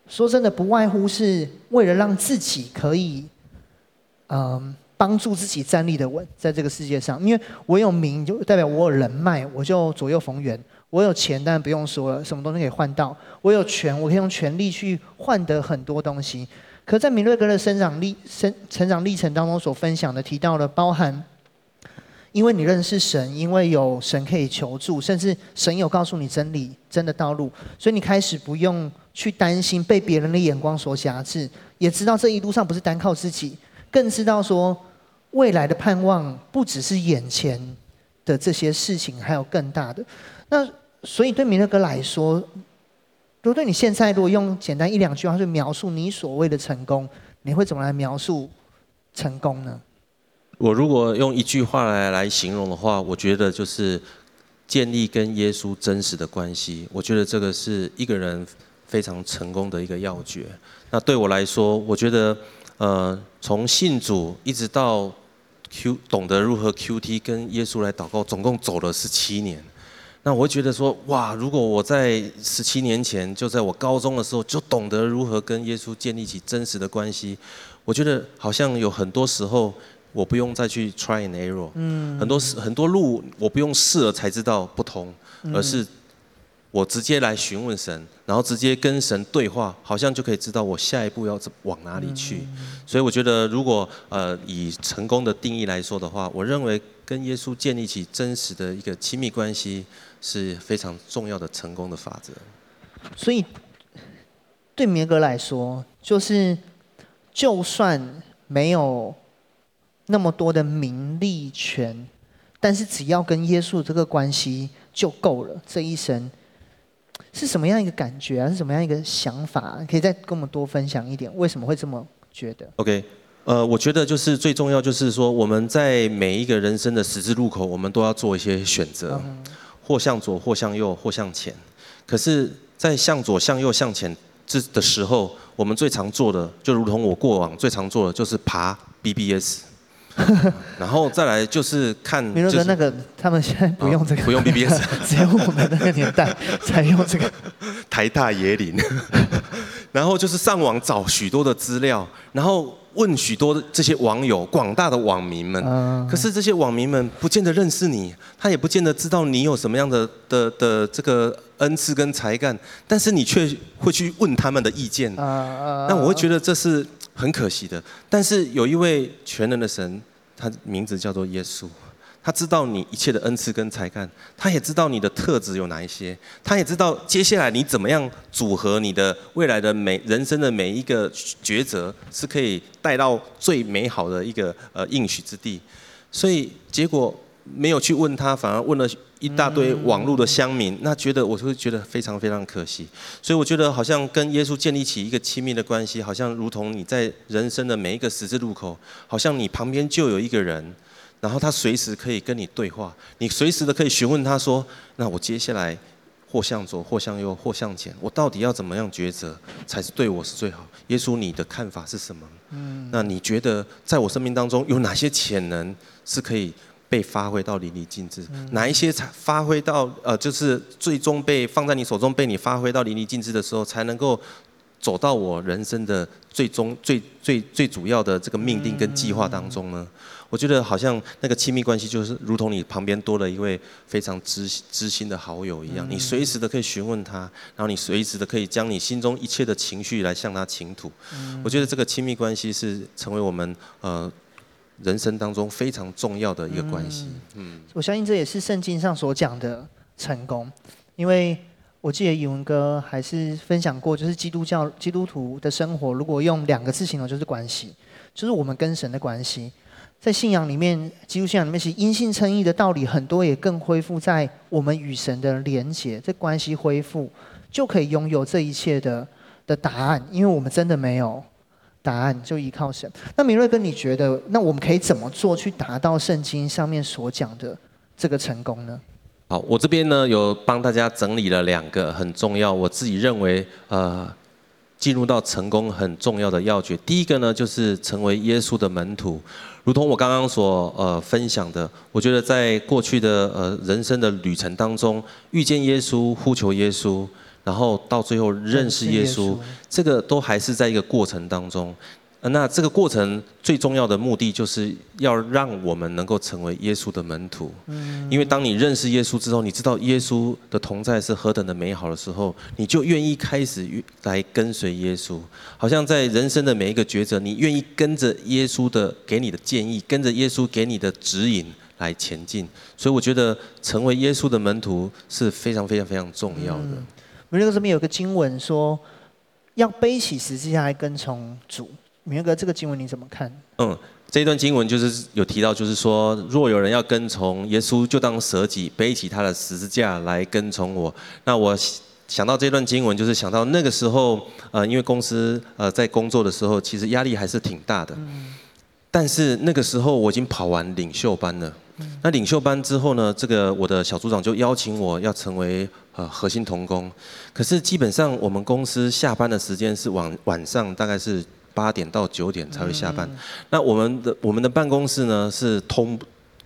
说真的，不外乎是为了让自己可以，嗯。帮助自己站立的稳，在这个世界上，因为我有名，就代表我有人脉，我就左右逢源；我有钱，当然不用说了，什么东西可以换到；我有权，我可以用权力去换得很多东西。可在米瑞格的生长历生成长历程当中所分享的，提到了包含，因为你认识神，因为有神可以求助，甚至神有告诉你真理、真的道路，所以你开始不用去担心被别人的眼光所挟制，也知道这一路上不是单靠自己，更知道说。未来的盼望不只是眼前的这些事情，还有更大的。那所以对米勒哥来说，如果对你现在如果用简单一两句话去描述你所谓的成功，你会怎么来描述成功呢？我如果用一句话来来形容的话，我觉得就是建立跟耶稣真实的关系。我觉得这个是一个人非常成功的一个要诀。那对我来说，我觉得。呃，从信主一直到 Q 懂得如何 QT 跟耶稣来祷告，总共走了十七年。那我会觉得说，哇，如果我在十七年前，就在我高中的时候，就懂得如何跟耶稣建立起真实的关系，我觉得好像有很多时候我不用再去 try and error，嗯，很多事很多路我不用试了才知道不同，而是。我直接来询问神，然后直接跟神对话，好像就可以知道我下一步要往哪里去。所以我觉得，如果呃以成功的定义来说的话，我认为跟耶稣建立起真实的一个亲密关系是非常重要的成功的法则。所以对明哥来说，就是就算没有那么多的名利权，但是只要跟耶稣这个关系就够了，这一生。是什么样一个感觉啊？是什么样一个想法啊？可以再跟我们多分享一点，为什么会这么觉得？OK，呃，我觉得就是最重要就是说，我们在每一个人生的十字路口，我们都要做一些选择，或向左，或向右，或向前。可是，在向左、向右、向前这的时候，我们最常做的，就如同我过往最常做的，就是爬 BBS。[laughs] 然后再来就是看，比如说那个他们现在不用这个，[laughs] 不用 BBS，[laughs] 只有我们那个年代才用这个台大野林。然后就是上网找许多的资料，然后问许多的这些网友、广大的网民们。可是这些网民们不见得认识你，他也不见得知道你有什么样的的的这个恩赐跟才干，但是你却会去问他们的意见。那我会觉得这是。很可惜的，但是有一位全能的神，他名字叫做耶稣，他知道你一切的恩赐跟才干，他也知道你的特质有哪一些，他也知道接下来你怎么样组合你的未来的每人生的每一个抉择，是可以带到最美好的一个呃应许之地，所以结果没有去问他，反而问了。一大堆网络的乡民，那觉得我会觉得非常非常可惜，所以我觉得好像跟耶稣建立起一个亲密的关系，好像如同你在人生的每一个十字路口，好像你旁边就有一个人，然后他随时可以跟你对话，你随时的可以询问他说，那我接下来或向左，或向右，或向前，我到底要怎么样抉择才是对我是最好？耶稣，你的看法是什么？嗯，那你觉得在我生命当中有哪些潜能是可以？被发挥到淋漓尽致，哪一些才发挥到呃，就是最终被放在你手中，被你发挥到淋漓尽致的时候，才能够走到我人生的最终、最最最主要的这个命定跟计划当中呢？我觉得好像那个亲密关系就是如同你旁边多了一位非常知知心的好友一样，你随时的可以询问他，然后你随时的可以将你心中一切的情绪来向他倾吐。我觉得这个亲密关系是成为我们呃。人生当中非常重要的一个关系。嗯，我相信这也是圣经上所讲的。成功？因为我记得以文哥还是分享过，就是基督教基督徒的生活，如果用两个字形容，就是关系，就是我们跟神的关系。在信仰里面，基督信仰里面，其实因信称义的道理很多，也更恢复在我们与神的连结，这关系恢复，就可以拥有这一切的的答案。因为我们真的没有答案，就依靠神。那明瑞哥，你觉得那我们可以怎么做去达到圣经上面所讲的这个成功呢？好，我这边呢有帮大家整理了两个很重要，我自己认为呃。进入到成功很重要的要诀，第一个呢，就是成为耶稣的门徒，如同我刚刚所呃分享的，我觉得在过去的呃人生的旅程当中，遇见耶稣，呼求耶稣，然后到最后认识耶稣，这个都还是在一个过程当中。那这个过程最重要的目的，就是要让我们能够成为耶稣的门徒。因为当你认识耶稣之后，你知道耶稣的同在是何等的美好的时候，你就愿意开始来跟随耶稣。好像在人生的每一个抉择，你愿意跟着耶稣的给你的建议，跟着耶稣给你的指引来前进。所以我觉得成为耶稣的门徒是非常非常非常重要的。我们这个这边有个经文说，要背起十字架来跟从主。明哥，这个经文你怎么看？嗯，这一段经文就是有提到，就是说，若有人要跟从耶稣，就当舍己，背起他的十字架来跟从我。那我想到这段经文，就是想到那个时候，呃，因为公司呃在工作的时候，其实压力还是挺大的。嗯。但是那个时候我已经跑完领袖班了。嗯。那领袖班之后呢，这个我的小组长就邀请我要成为呃核心童工。可是基本上我们公司下班的时间是晚晚上，大概是。八点到九点才会下班。那我们的我们的办公室呢是通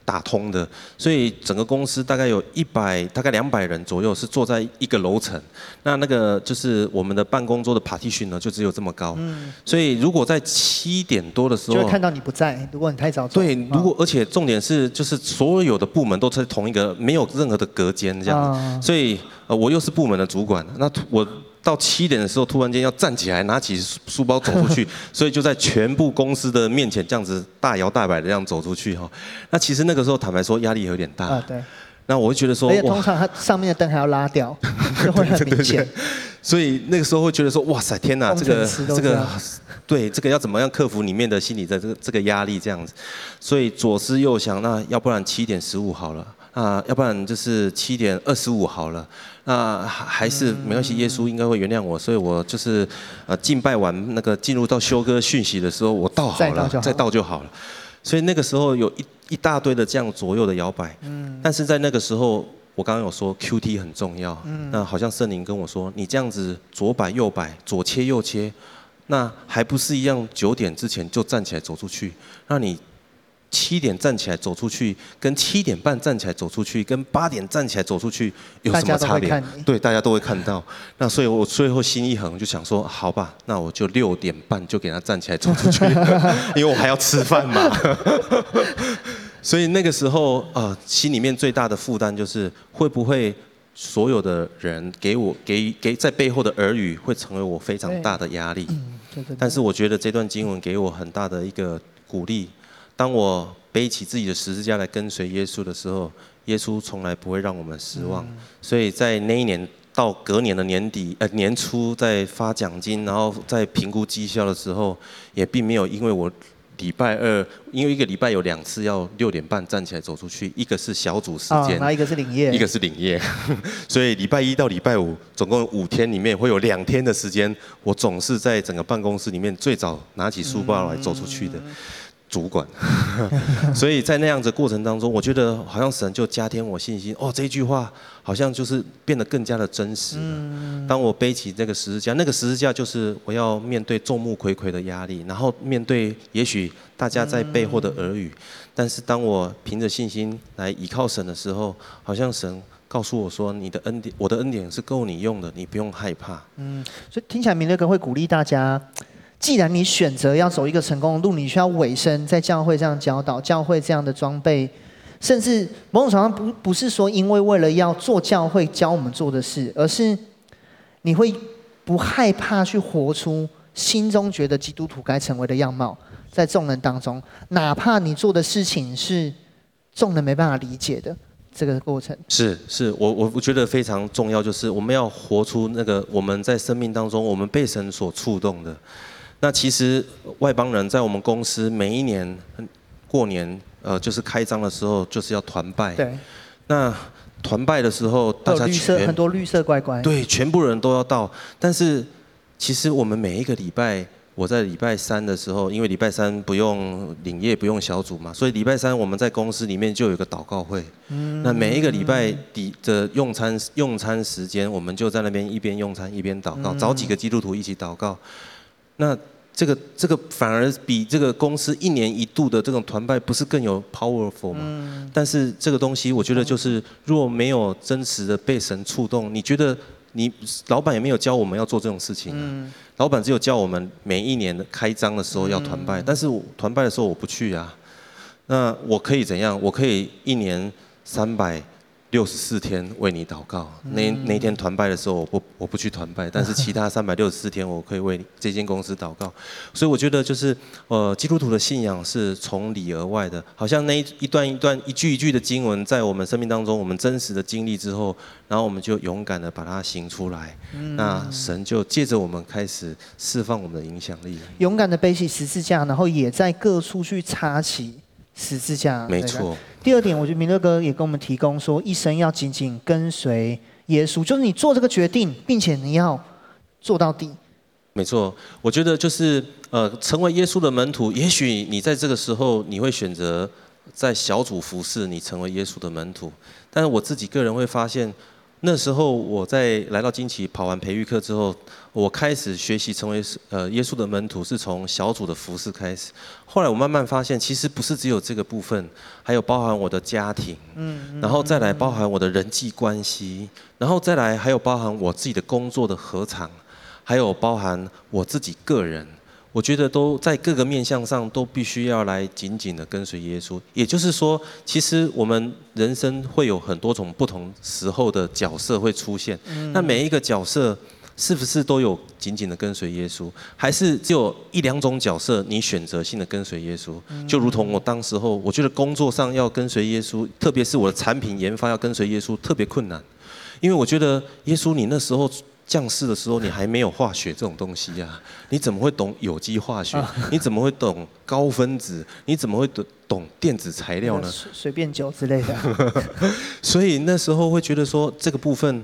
打通的，所以整个公司大概有一百大概两百人左右是坐在一个楼层。那那个就是我们的办公桌的 partition 呢就只有这么高。所以如果在七点多的时候，就会看到你不在。如果你太早走。对，如果而且重点是就是所有的部门都在同一个没有任何的隔间这样。所以呃我又是部门的主管，那我。到七点的时候，突然间要站起来，拿起书包走出去，[laughs] 所以就在全部公司的面前这样子大摇大摆的这样走出去哈。那其实那个时候坦白说压力有点大。啊，对。那我会觉得说，而且通常它上面的灯还要拉掉，[laughs] 就会很明显。[laughs] 所以那个时候会觉得说，哇塞，天哪，这个这个，对，这个要怎么样克服里面的心理的这个这个压力这样子。所以左思右想，那要不然七点十五好了。啊，要不然就是七点二十五好了。那还是没关系，耶稣应该会原谅我，所以我就是呃敬拜完那个进入到修哥讯息的时候，我到好了，再到就好了。所以那个时候有一一大堆的这样左右的摇摆。嗯。但是在那个时候，我刚刚有说 QT 很重要。嗯。那好像圣灵跟我说，你这样子左摆右摆，左切右切，那还不是一样？九点之前就站起来走出去，那你。七点站起来走出去，跟七点半站起来走出去，跟八点站起来走出去有什么差别？对，大家都会看到。那所以我最后心一横，就想说，好吧，那我就六点半就给他站起来走出去，[laughs] 因为我还要吃饭嘛。[laughs] 所以那个时候，呃，心里面最大的负担就是，会不会所有的人给我给给在背后的耳语，会成为我非常大的压力。但是我觉得这段经文给我很大的一个鼓励。当我背起自己的十字架来跟随耶稣的时候，耶稣从来不会让我们失望。所以在那一年到隔年的年底，呃年初在发奖金，然后在评估绩效的时候，也并没有因为我礼拜二，因为一个礼拜有两次要六点半站起来走出去，一个是小组时间，那一个是领业，一个是领业，所以礼拜一到礼拜五总共五天里面会有两天的时间，我总是在整个办公室里面最早拿起书包来走出去的。主管，[laughs] 所以在那样子过程当中，我觉得好像神就加添我信心。哦，这一句话好像就是变得更加的真实。当我背起这个十字架，那个十字架就是我要面对众目睽睽的压力，然后面对也许大家在背后的耳语。但是当我凭着信心来倚靠神的时候，好像神告诉我说：“你的恩典，我的恩典是够你用的，你不用害怕。”嗯，所以听起来明乐哥会鼓励大家。既然你选择要走一个成功的路，你需要委身在教会这样教导，教会这样的装备，甚至某种程度上不不是说因为为了要做教会教我们做的事，而是你会不害怕去活出心中觉得基督徒该成为的样貌，在众人当中，哪怕你做的事情是众人没办法理解的，这个过程。是是，我我我觉得非常重要，就是我们要活出那个我们在生命当中我们被神所触动的。那其实外邦人在我们公司每一年过年，呃，就是开张的时候就是要团拜。对。那团拜的时候，大家全很多绿色乖乖。对，全部人都要到。但是其实我们每一个礼拜，我在礼拜三的时候，因为礼拜三不用领业，不用小组嘛，所以礼拜三我们在公司里面就有个祷告会。嗯。那每一个礼拜底的用餐用餐时间，我们就在那边一边用餐一边祷告，找几个基督徒一起祷告。那这个这个反而比这个公司一年一度的这种团拜不是更有 powerful 吗？嗯。但是这个东西，我觉得就是若没有真实的被神触动，你觉得你老板也没有教我们要做这种事情啊。嗯。老板只有教我们每一年的开张的时候要团拜，但是团拜的时候我不去啊。那我可以怎样？我可以一年三百。六十四天为你祷告。那那天团拜的时候，我不我不去团拜，但是其他 [laughs] 三百六十四天，我可以为你这间公司祷告。所以我觉得就是，呃，基督徒的信仰是从里而外的，好像那一一段一段一句一句的经文，在我们生命当中，我们真实的经历之后，然后我们就勇敢的把它行出来。那神就借着我们开始释放我们的影响力，勇敢的背起十字架，然后也在各处去插起。十字架，没错。第二点，我觉得明乐哥也跟我们提供说，一生要紧紧跟随耶稣，就是你做这个决定，并且你要做到底。没错，我觉得就是呃，成为耶稣的门徒，也许你在这个时候你会选择在小组服侍，你成为耶稣的门徒。但是我自己个人会发现。那时候我在来到金奇跑完培育课之后，我开始学习成为呃耶稣的门徒，是从小组的服饰开始。后来我慢慢发现，其实不是只有这个部分，还有包含我的家庭，嗯，然后再来包含我的人际关系，然后再来还有包含我自己的工作的合场，还有包含我自己个人。我觉得都在各个面向上都必须要来紧紧的跟随耶稣。也就是说，其实我们人生会有很多种不同时候的角色会出现。那每一个角色是不是都有紧紧的跟随耶稣？还是只有一两种角色你选择性的跟随耶稣？就如同我当时候，我觉得工作上要跟随耶稣，特别是我的产品研发要跟随耶稣，特别困难。因为我觉得耶稣，你那时候。降世的时候，你还没有化学这种东西呀、啊？[laughs] 你怎么会懂有机化学？[laughs] 你怎么会懂高分子？你怎么会懂懂电子材料呢？[laughs] 随便酒之类的。所以那时候会觉得说，这个部分，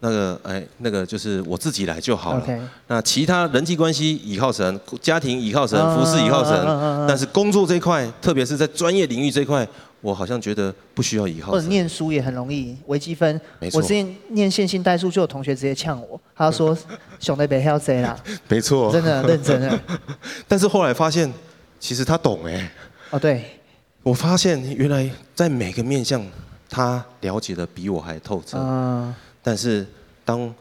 那个哎，那个就是我自己来就好了。那其他人际关系倚靠神，家庭倚靠神，服饰倚靠神。但是工作这一块，特别是在专业领域这一块。我好像觉得不需要以后。或者念书也很容易，微积分。没错。我之前念线性代数，就有同学直接呛我，他说：“ [laughs] 兄弟别要这啦。”没错。真的认真的。[laughs] 但是后来发现，其实他懂哎。哦，对。我发现原来在每个面向，他了解的比我还透彻。嗯。但是当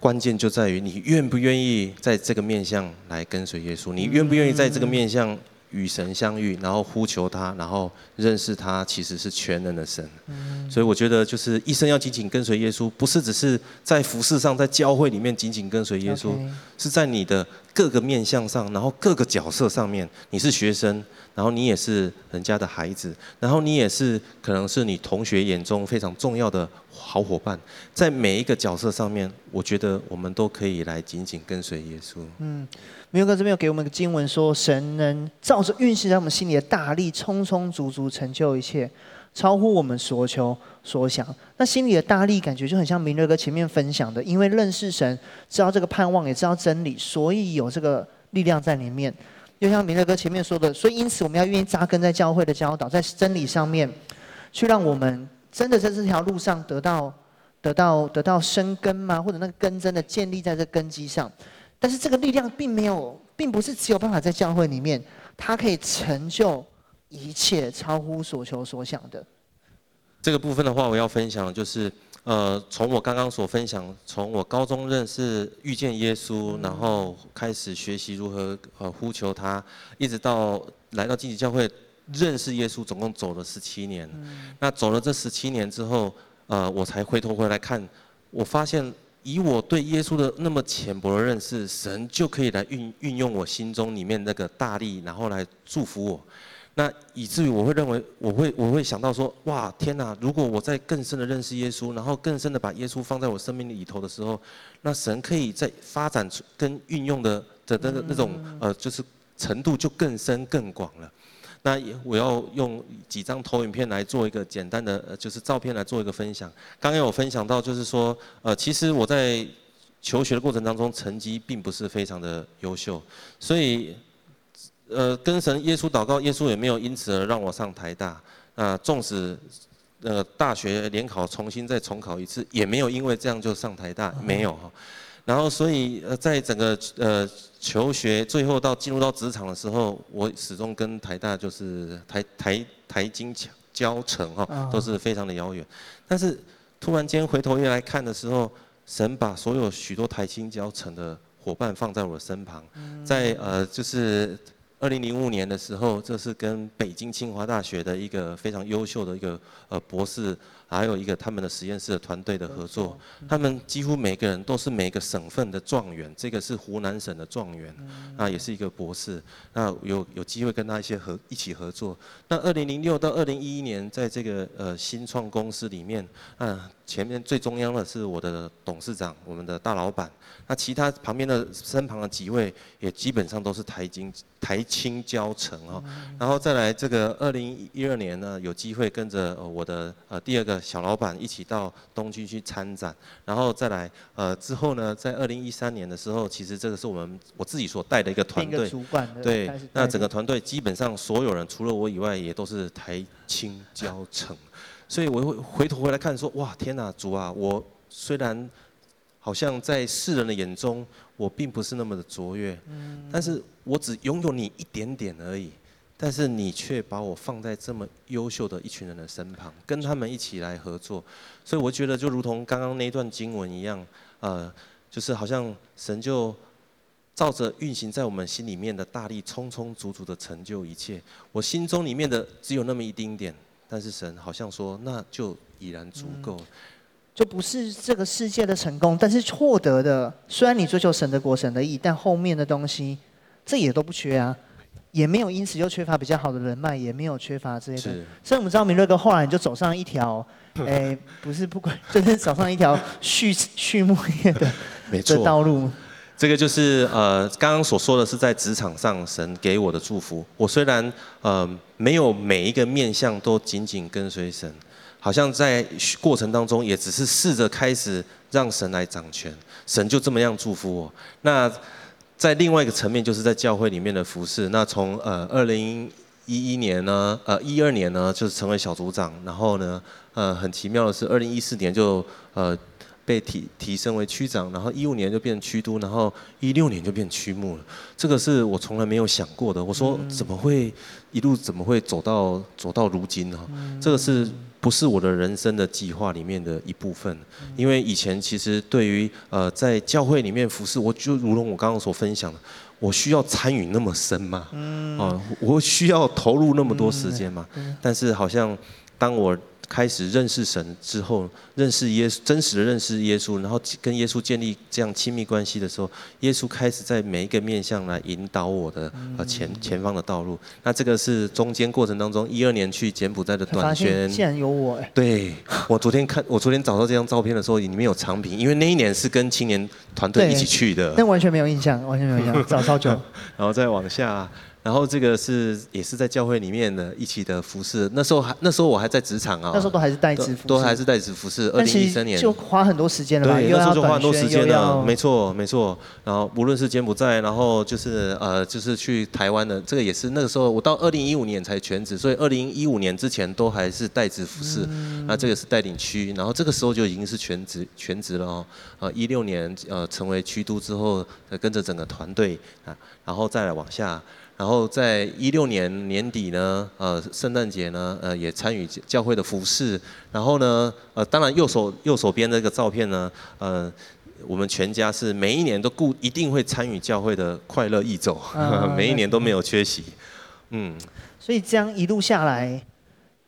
关键就在于你愿不愿意在这个面向来跟随耶稣，你愿不愿意在这个面向。与神相遇，然后呼求他，然后认识他，其实是全能的神。嗯、所以我觉得，就是一生要紧紧跟随耶稣，不是只是在服饰上，在教会里面紧紧跟随耶稣是在你的各个面向上，然后各个角色上面，你是学生。然后你也是人家的孩子，然后你也是可能是你同学眼中非常重要的好伙伴，在每一个角色上面，我觉得我们都可以来紧紧跟随耶稣。嗯，明哥这边有给我们个经文说，神能照着运行在我们心里的大力，充充足足成就一切，超乎我们所求所想。那心里的大力感觉就很像明哥前面分享的，因为认识神，知道这个盼望，也知道真理，所以有这个力量在里面。就像明乐哥前面说的，所以因此我们要愿意扎根在教会的教导，在真理上面，去让我们真的在这条路上得到、得到、得到生根吗？或者那个根真的建立在这根基上？但是这个力量并没有，并不是只有办法在教会里面，它可以成就一切，超乎所求所想的。这个部分的话，我要分享的就是。呃，从我刚刚所分享，从我高中认识、遇见耶稣，然后开始学习如何呃呼求他，一直到来到荆棘教会认识耶稣，总共走了十七年。那走了这十七年之后，呃，我才回头回来看，我发现以我对耶稣的那么浅薄的认识，神就可以来运运用我心中里面那个大力，然后来祝福我。那以至于我会认为，我会我会想到说，哇，天哪！如果我在更深的认识耶稣，然后更深的把耶稣放在我生命里头的时候，那神可以在发展出跟运用的的那个那种呃，就是程度就更深更广了。那我要用几张投影片来做一个简单的，就是照片来做一个分享。刚刚有分享到，就是说，呃，其实我在求学的过程当中，成绩并不是非常的优秀，所以。呃，跟神耶稣祷告，耶稣也没有因此而让我上台大。那纵使呃大学联考重新再重考一次，也没有因为这样就上台大，没有哈。然后所以呃，在整个呃求学最后到进入到职场的时候，我始终跟台大就是台台台清交成哈，都是非常的遥远。但是突然间回头又来看的时候，神把所有许多台清交成的伙伴放在我的身旁，在呃就是。二零零五年的时候，这是跟北京清华大学的一个非常优秀的一个呃博士，还有一个他们的实验室的团队的合作。他们几乎每个人都是每个省份的状元，这个是湖南省的状元，那也是一个博士。那有有机会跟他一些合一起合作。那二零零六到二零一一年，在这个呃新创公司里面，啊前面最中央的是我的董事长，我们的大老板。那其他旁边的身旁的几位也基本上都是台金台青交成哦，然后再来这个二零一二年呢，有机会跟着我的呃第二个小老板一起到东区去参展，然后再来呃之后呢，在二零一三年的时候，其实这个是我们我自己所带的一个团队，对，那整个团队基本上所有人除了我以外，也都是台青交成，所以我会回头回来看说，哇，天哪，主啊，我虽然。好像在世人的眼中，我并不是那么的卓越，但是我只拥有你一点点而已，但是你却把我放在这么优秀的一群人的身旁，跟他们一起来合作，所以我觉得就如同刚刚那一段经文一样，呃，就是好像神就照着运行在我们心里面的大力，充充足足的成就一切。我心中里面的只有那么一丁点，但是神好像说，那就已然足够。就不是这个世界的成功，但是获得的，虽然你追求神的国、神的义，但后面的东西，这也都不缺啊，也没有因此就缺乏比较好的人脉，也没有缺乏这些。是。所以我们知道，明瑞哥后来你就走上一条，[laughs] 哎，不是不管，[laughs] 就是走上一条畜畜牧业的道路。这个就是呃，刚刚所说的是在职场上神给我的祝福。我虽然呃没有每一个面向都紧紧跟随神。好像在过程当中，也只是试着开始让神来掌权，神就这么样祝福我。那在另外一个层面，就是在教会里面的服饰。那从呃二零一一年呢，呃一二年呢，就是成为小组长，然后呢，呃很奇妙的是，二零一四年就呃被提提升为区长，然后一五年就变成区督，然后一六年就变区牧了。这个是我从来没有想过的。我说怎么会一路怎么会走到走到如今呢？这个是。不是我的人生的计划里面的一部分，因为以前其实对于呃在教会里面服侍，我就如同我刚刚所分享的，我需要参与那么深吗？啊、呃，我需要投入那么多时间吗？但是好像当我。开始认识神之后，认识耶稣，真实的认识耶稣，然后跟耶稣建立这样亲密关系的时候，耶稣开始在每一个面向来引导我的呃前前方的道路。那这个是中间过程当中，一二年去柬埔寨的短宣，竟然有我哎！对，我昨天看，我昨天找到这张照片的时候，里面有长平，因为那一年是跟青年团队一起去的，但完全没有印象，完全没有印象，找超久。然后再往下。然后这个是也是在教会里面的一起的服侍，那时候还那时候我还在职场啊，那时候都还是代职服侍，都还是代职服侍。二零一三年就花很多时间了吧？对，那时候就花很多时间了，没错没错。然后无论是柬埔寨，然后就是呃就是去台湾的，这个也是那个时候我到二零一五年才全职，所以二零一五年之前都还是代职服侍。嗯、那这个是带领区，然后这个时候就已经是全职全职了哦。呃，一六年呃成为区都之后，跟着整个团队啊，然后再来往下。然后在一六年年底呢，呃，圣诞节呢，呃，也参与教会的服饰。然后呢，呃，当然右手右手边这个照片呢，呃，我们全家是每一年都固一定会参与教会的快乐义走，嗯、[laughs] 每一年都没有缺席。嗯。所以这样一路下来，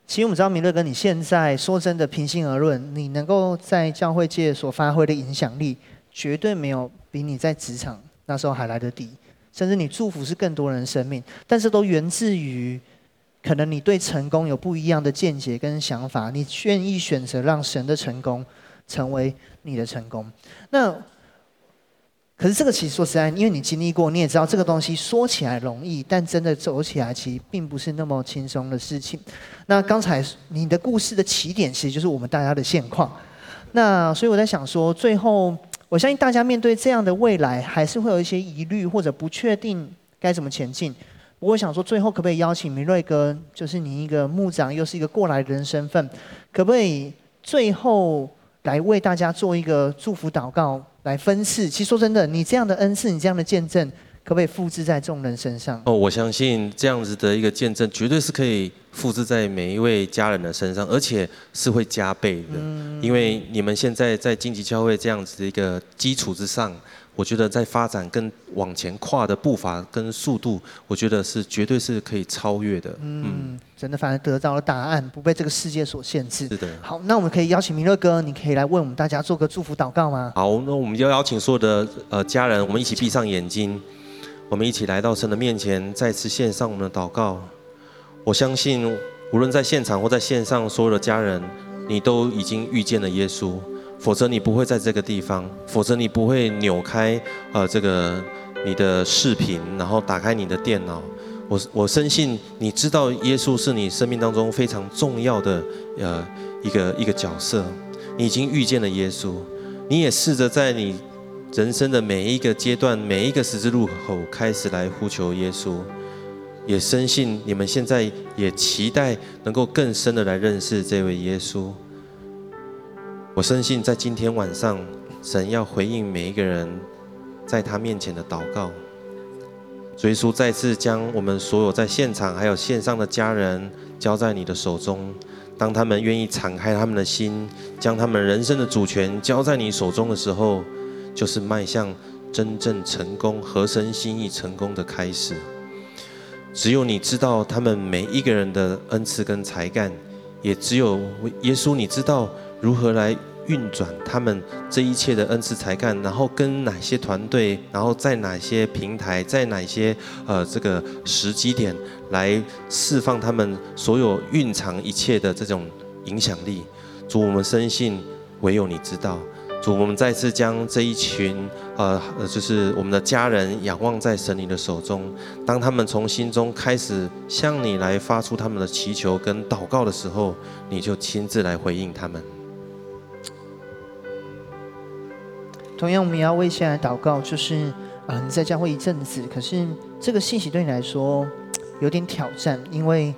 其实我们知道明乐哥，你现在说真的，平心而论，你能够在教会界所发挥的影响力，绝对没有比你在职场那时候还来得低。甚至你祝福是更多人的生命，但是都源自于可能你对成功有不一样的见解跟想法，你愿意选择让神的成功成为你的成功。那可是这个其实说实在，因为你经历过，你也知道这个东西说起来容易，但真的走起来其实并不是那么轻松的事情。那刚才你的故事的起点，其实就是我们大家的现况。那所以我在想说，最后我相信大家面对这样的未来，还是会有一些疑虑或者不确定该怎么前进。我想说，最后可不可以邀请明瑞哥，就是你一个牧长，又是一个过来人身份，可不可以最后来为大家做一个祝福祷告，来分赐？其实说真的，你这样的恩赐，你这样的见证，可不可以复制在众人身上？哦，我相信这样子的一个见证，绝对是可以复制在每一位家人的身上，而且是会加倍的。嗯，因为你们现在在经济教会这样子的一个基础之上。我觉得在发展跟往前跨的步伐跟速度，我觉得是绝对是可以超越的。嗯，嗯真的，反而得到了答案，不被这个世界所限制。是的。好，那我们可以邀请明乐哥，你可以来为我们大家做个祝福祷告吗？好，那我们就邀请所有的呃家人，我们一起闭上眼睛，我们一起来到神的面前，再次献上我们的祷告。我相信，无论在现场或在线上，所有的家人，你都已经遇见了耶稣。否则你不会在这个地方，否则你不会扭开呃这个你的视频，然后打开你的电脑。我我深信你知道耶稣是你生命当中非常重要的呃一个一个角色，你已经遇见了耶稣，你也试着在你人生的每一个阶段、每一个十字路口开始来呼求耶稣，也深信你们现在也期待能够更深的来认识这位耶稣。我深信，在今天晚上，神要回应每一个人在他面前的祷告。主耶稣再次将我们所有在现场还有线上的家人交在你的手中。当他们愿意敞开他们的心，将他们人生的主权交在你手中的时候，就是迈向真正成功、合神心意成功的开始。只有你知道他们每一个人的恩赐跟才干，也只有耶稣你知道。如何来运转他们这一切的恩赐才干，然后跟哪些团队，然后在哪些平台，在哪些呃这个时机点来释放他们所有蕴藏一切的这种影响力？主，我们深信唯有你知道。主，我们再次将这一群呃就是我们的家人仰望在神你的手中，当他们从心中开始向你来发出他们的祈求跟祷告的时候，你就亲自来回应他们。同样，我们也要为现在祷告，就是啊、你在教会一阵子，可是这个信息对你来说 [tsk] 有点挑战，因为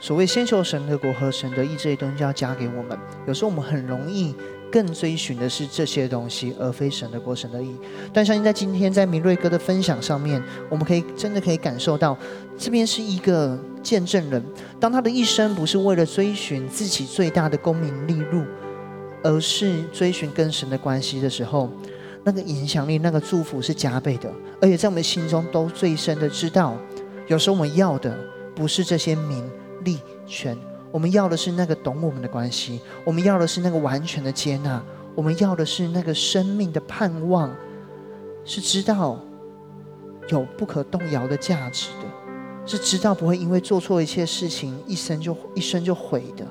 所谓先求神的国和神的意这些东西要加给我们。有时候我们很容易更追寻的是这些东西，而非神的国、神的义。但相信在今天在明瑞哥的分享上面，我们可以真的可以感受到，这边是一个见证人，当他的一生不是为了追寻自己最大的功名利禄，而是追寻跟神的关系的时候。那个影响力，那个祝福是加倍的，而且在我们心中都最深的知道，有时候我们要的不是这些名利权，我们要的是那个懂我们的关系，我们要的是那个完全的接纳，我们要的是那个生命的盼望，是知道有不可动摇的价值的，是知道不会因为做错一切事情一生就一生就毁的，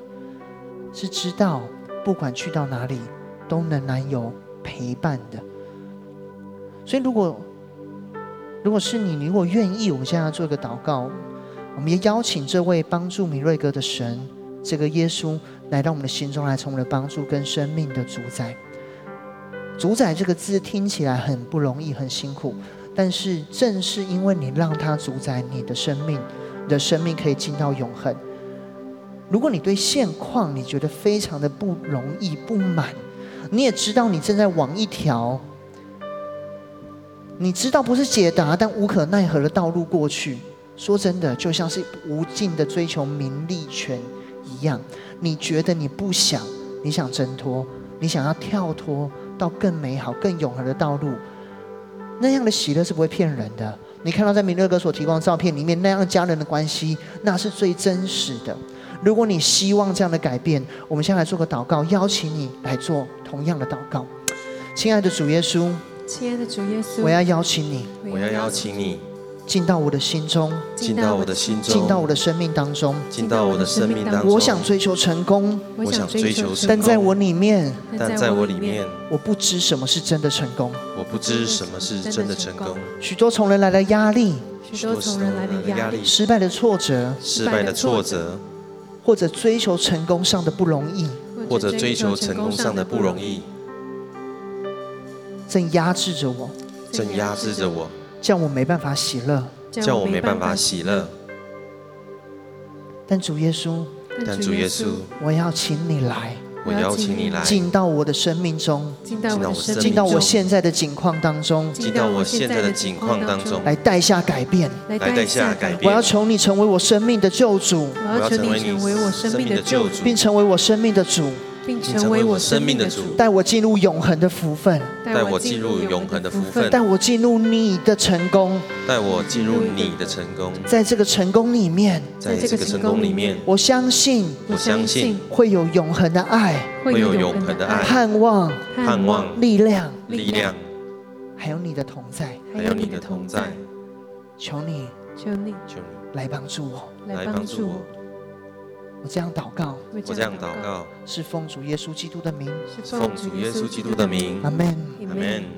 是知道不管去到哪里都能能有陪伴的。所以，如果如果是你，你如果愿意，我们现在要做一个祷告，我们也邀请这位帮助米瑞哥的神，这个耶稣来到我们的心中，来成为了帮助跟生命的主宰。主宰这个字听起来很不容易，很辛苦，但是正是因为你让他主宰你的生命，你的生命可以进到永恒。如果你对现况你觉得非常的不容易、不满，你也知道你正在往一条。你知道不是解答，但无可奈何的道路过去。说真的，就像是无尽的追求名利权一样。你觉得你不想，你想挣脱，你想要跳脱到更美好、更永恒的道路。那样的喜乐是不会骗人的。你看到在明乐哥所提供的照片里面那样家人的关系，那是最真实的。如果你希望这样的改变，我们先来做个祷告，邀请你来做同样的祷告。亲爱的主耶稣。亲爱的主耶稣，我要邀请你，我要邀请你进到我的心中，进到我的心中，进到我的生命当中，进到我的生命当中。我想追求成功，我想追求成功，但在我里面，但在我里面，我不知什么是真的成功，我不知什么是真的成功。许多从人来的压力，许多从人来的压力，失败的挫折，失败的挫折，或者追求成功上的不容易，或者追求成功上的不容易，正压制着我，正压制着我。叫我没办法喜乐，叫我没办法喜乐。但主耶稣，但主耶稣，我要请你来，我邀请你来，进到我的生命中，进到我生命，进到我现在的境况当中，进到我现在的境况当中，来带下改变，来带下改变。我要求你成为我生命的救主，我要求你成为我生命的救主，并成为我生命的主。并成为我生命的主，带我进入永恒的福分，带我进入永恒的福分，带我进入你的成功，带我进入你的成功。在这个成功里面，在这个成功里面，我相信，我相信会有永恒的爱，会有永恒的爱，盼望，盼望，力量，力量，还有你的同在，还有你的同在。求你，求你，求你。来帮助我，来帮助我。我这样祷告，我这样祷告，是奉主耶稣基督的名，是奉主耶稣基督的名。阿门，阿门。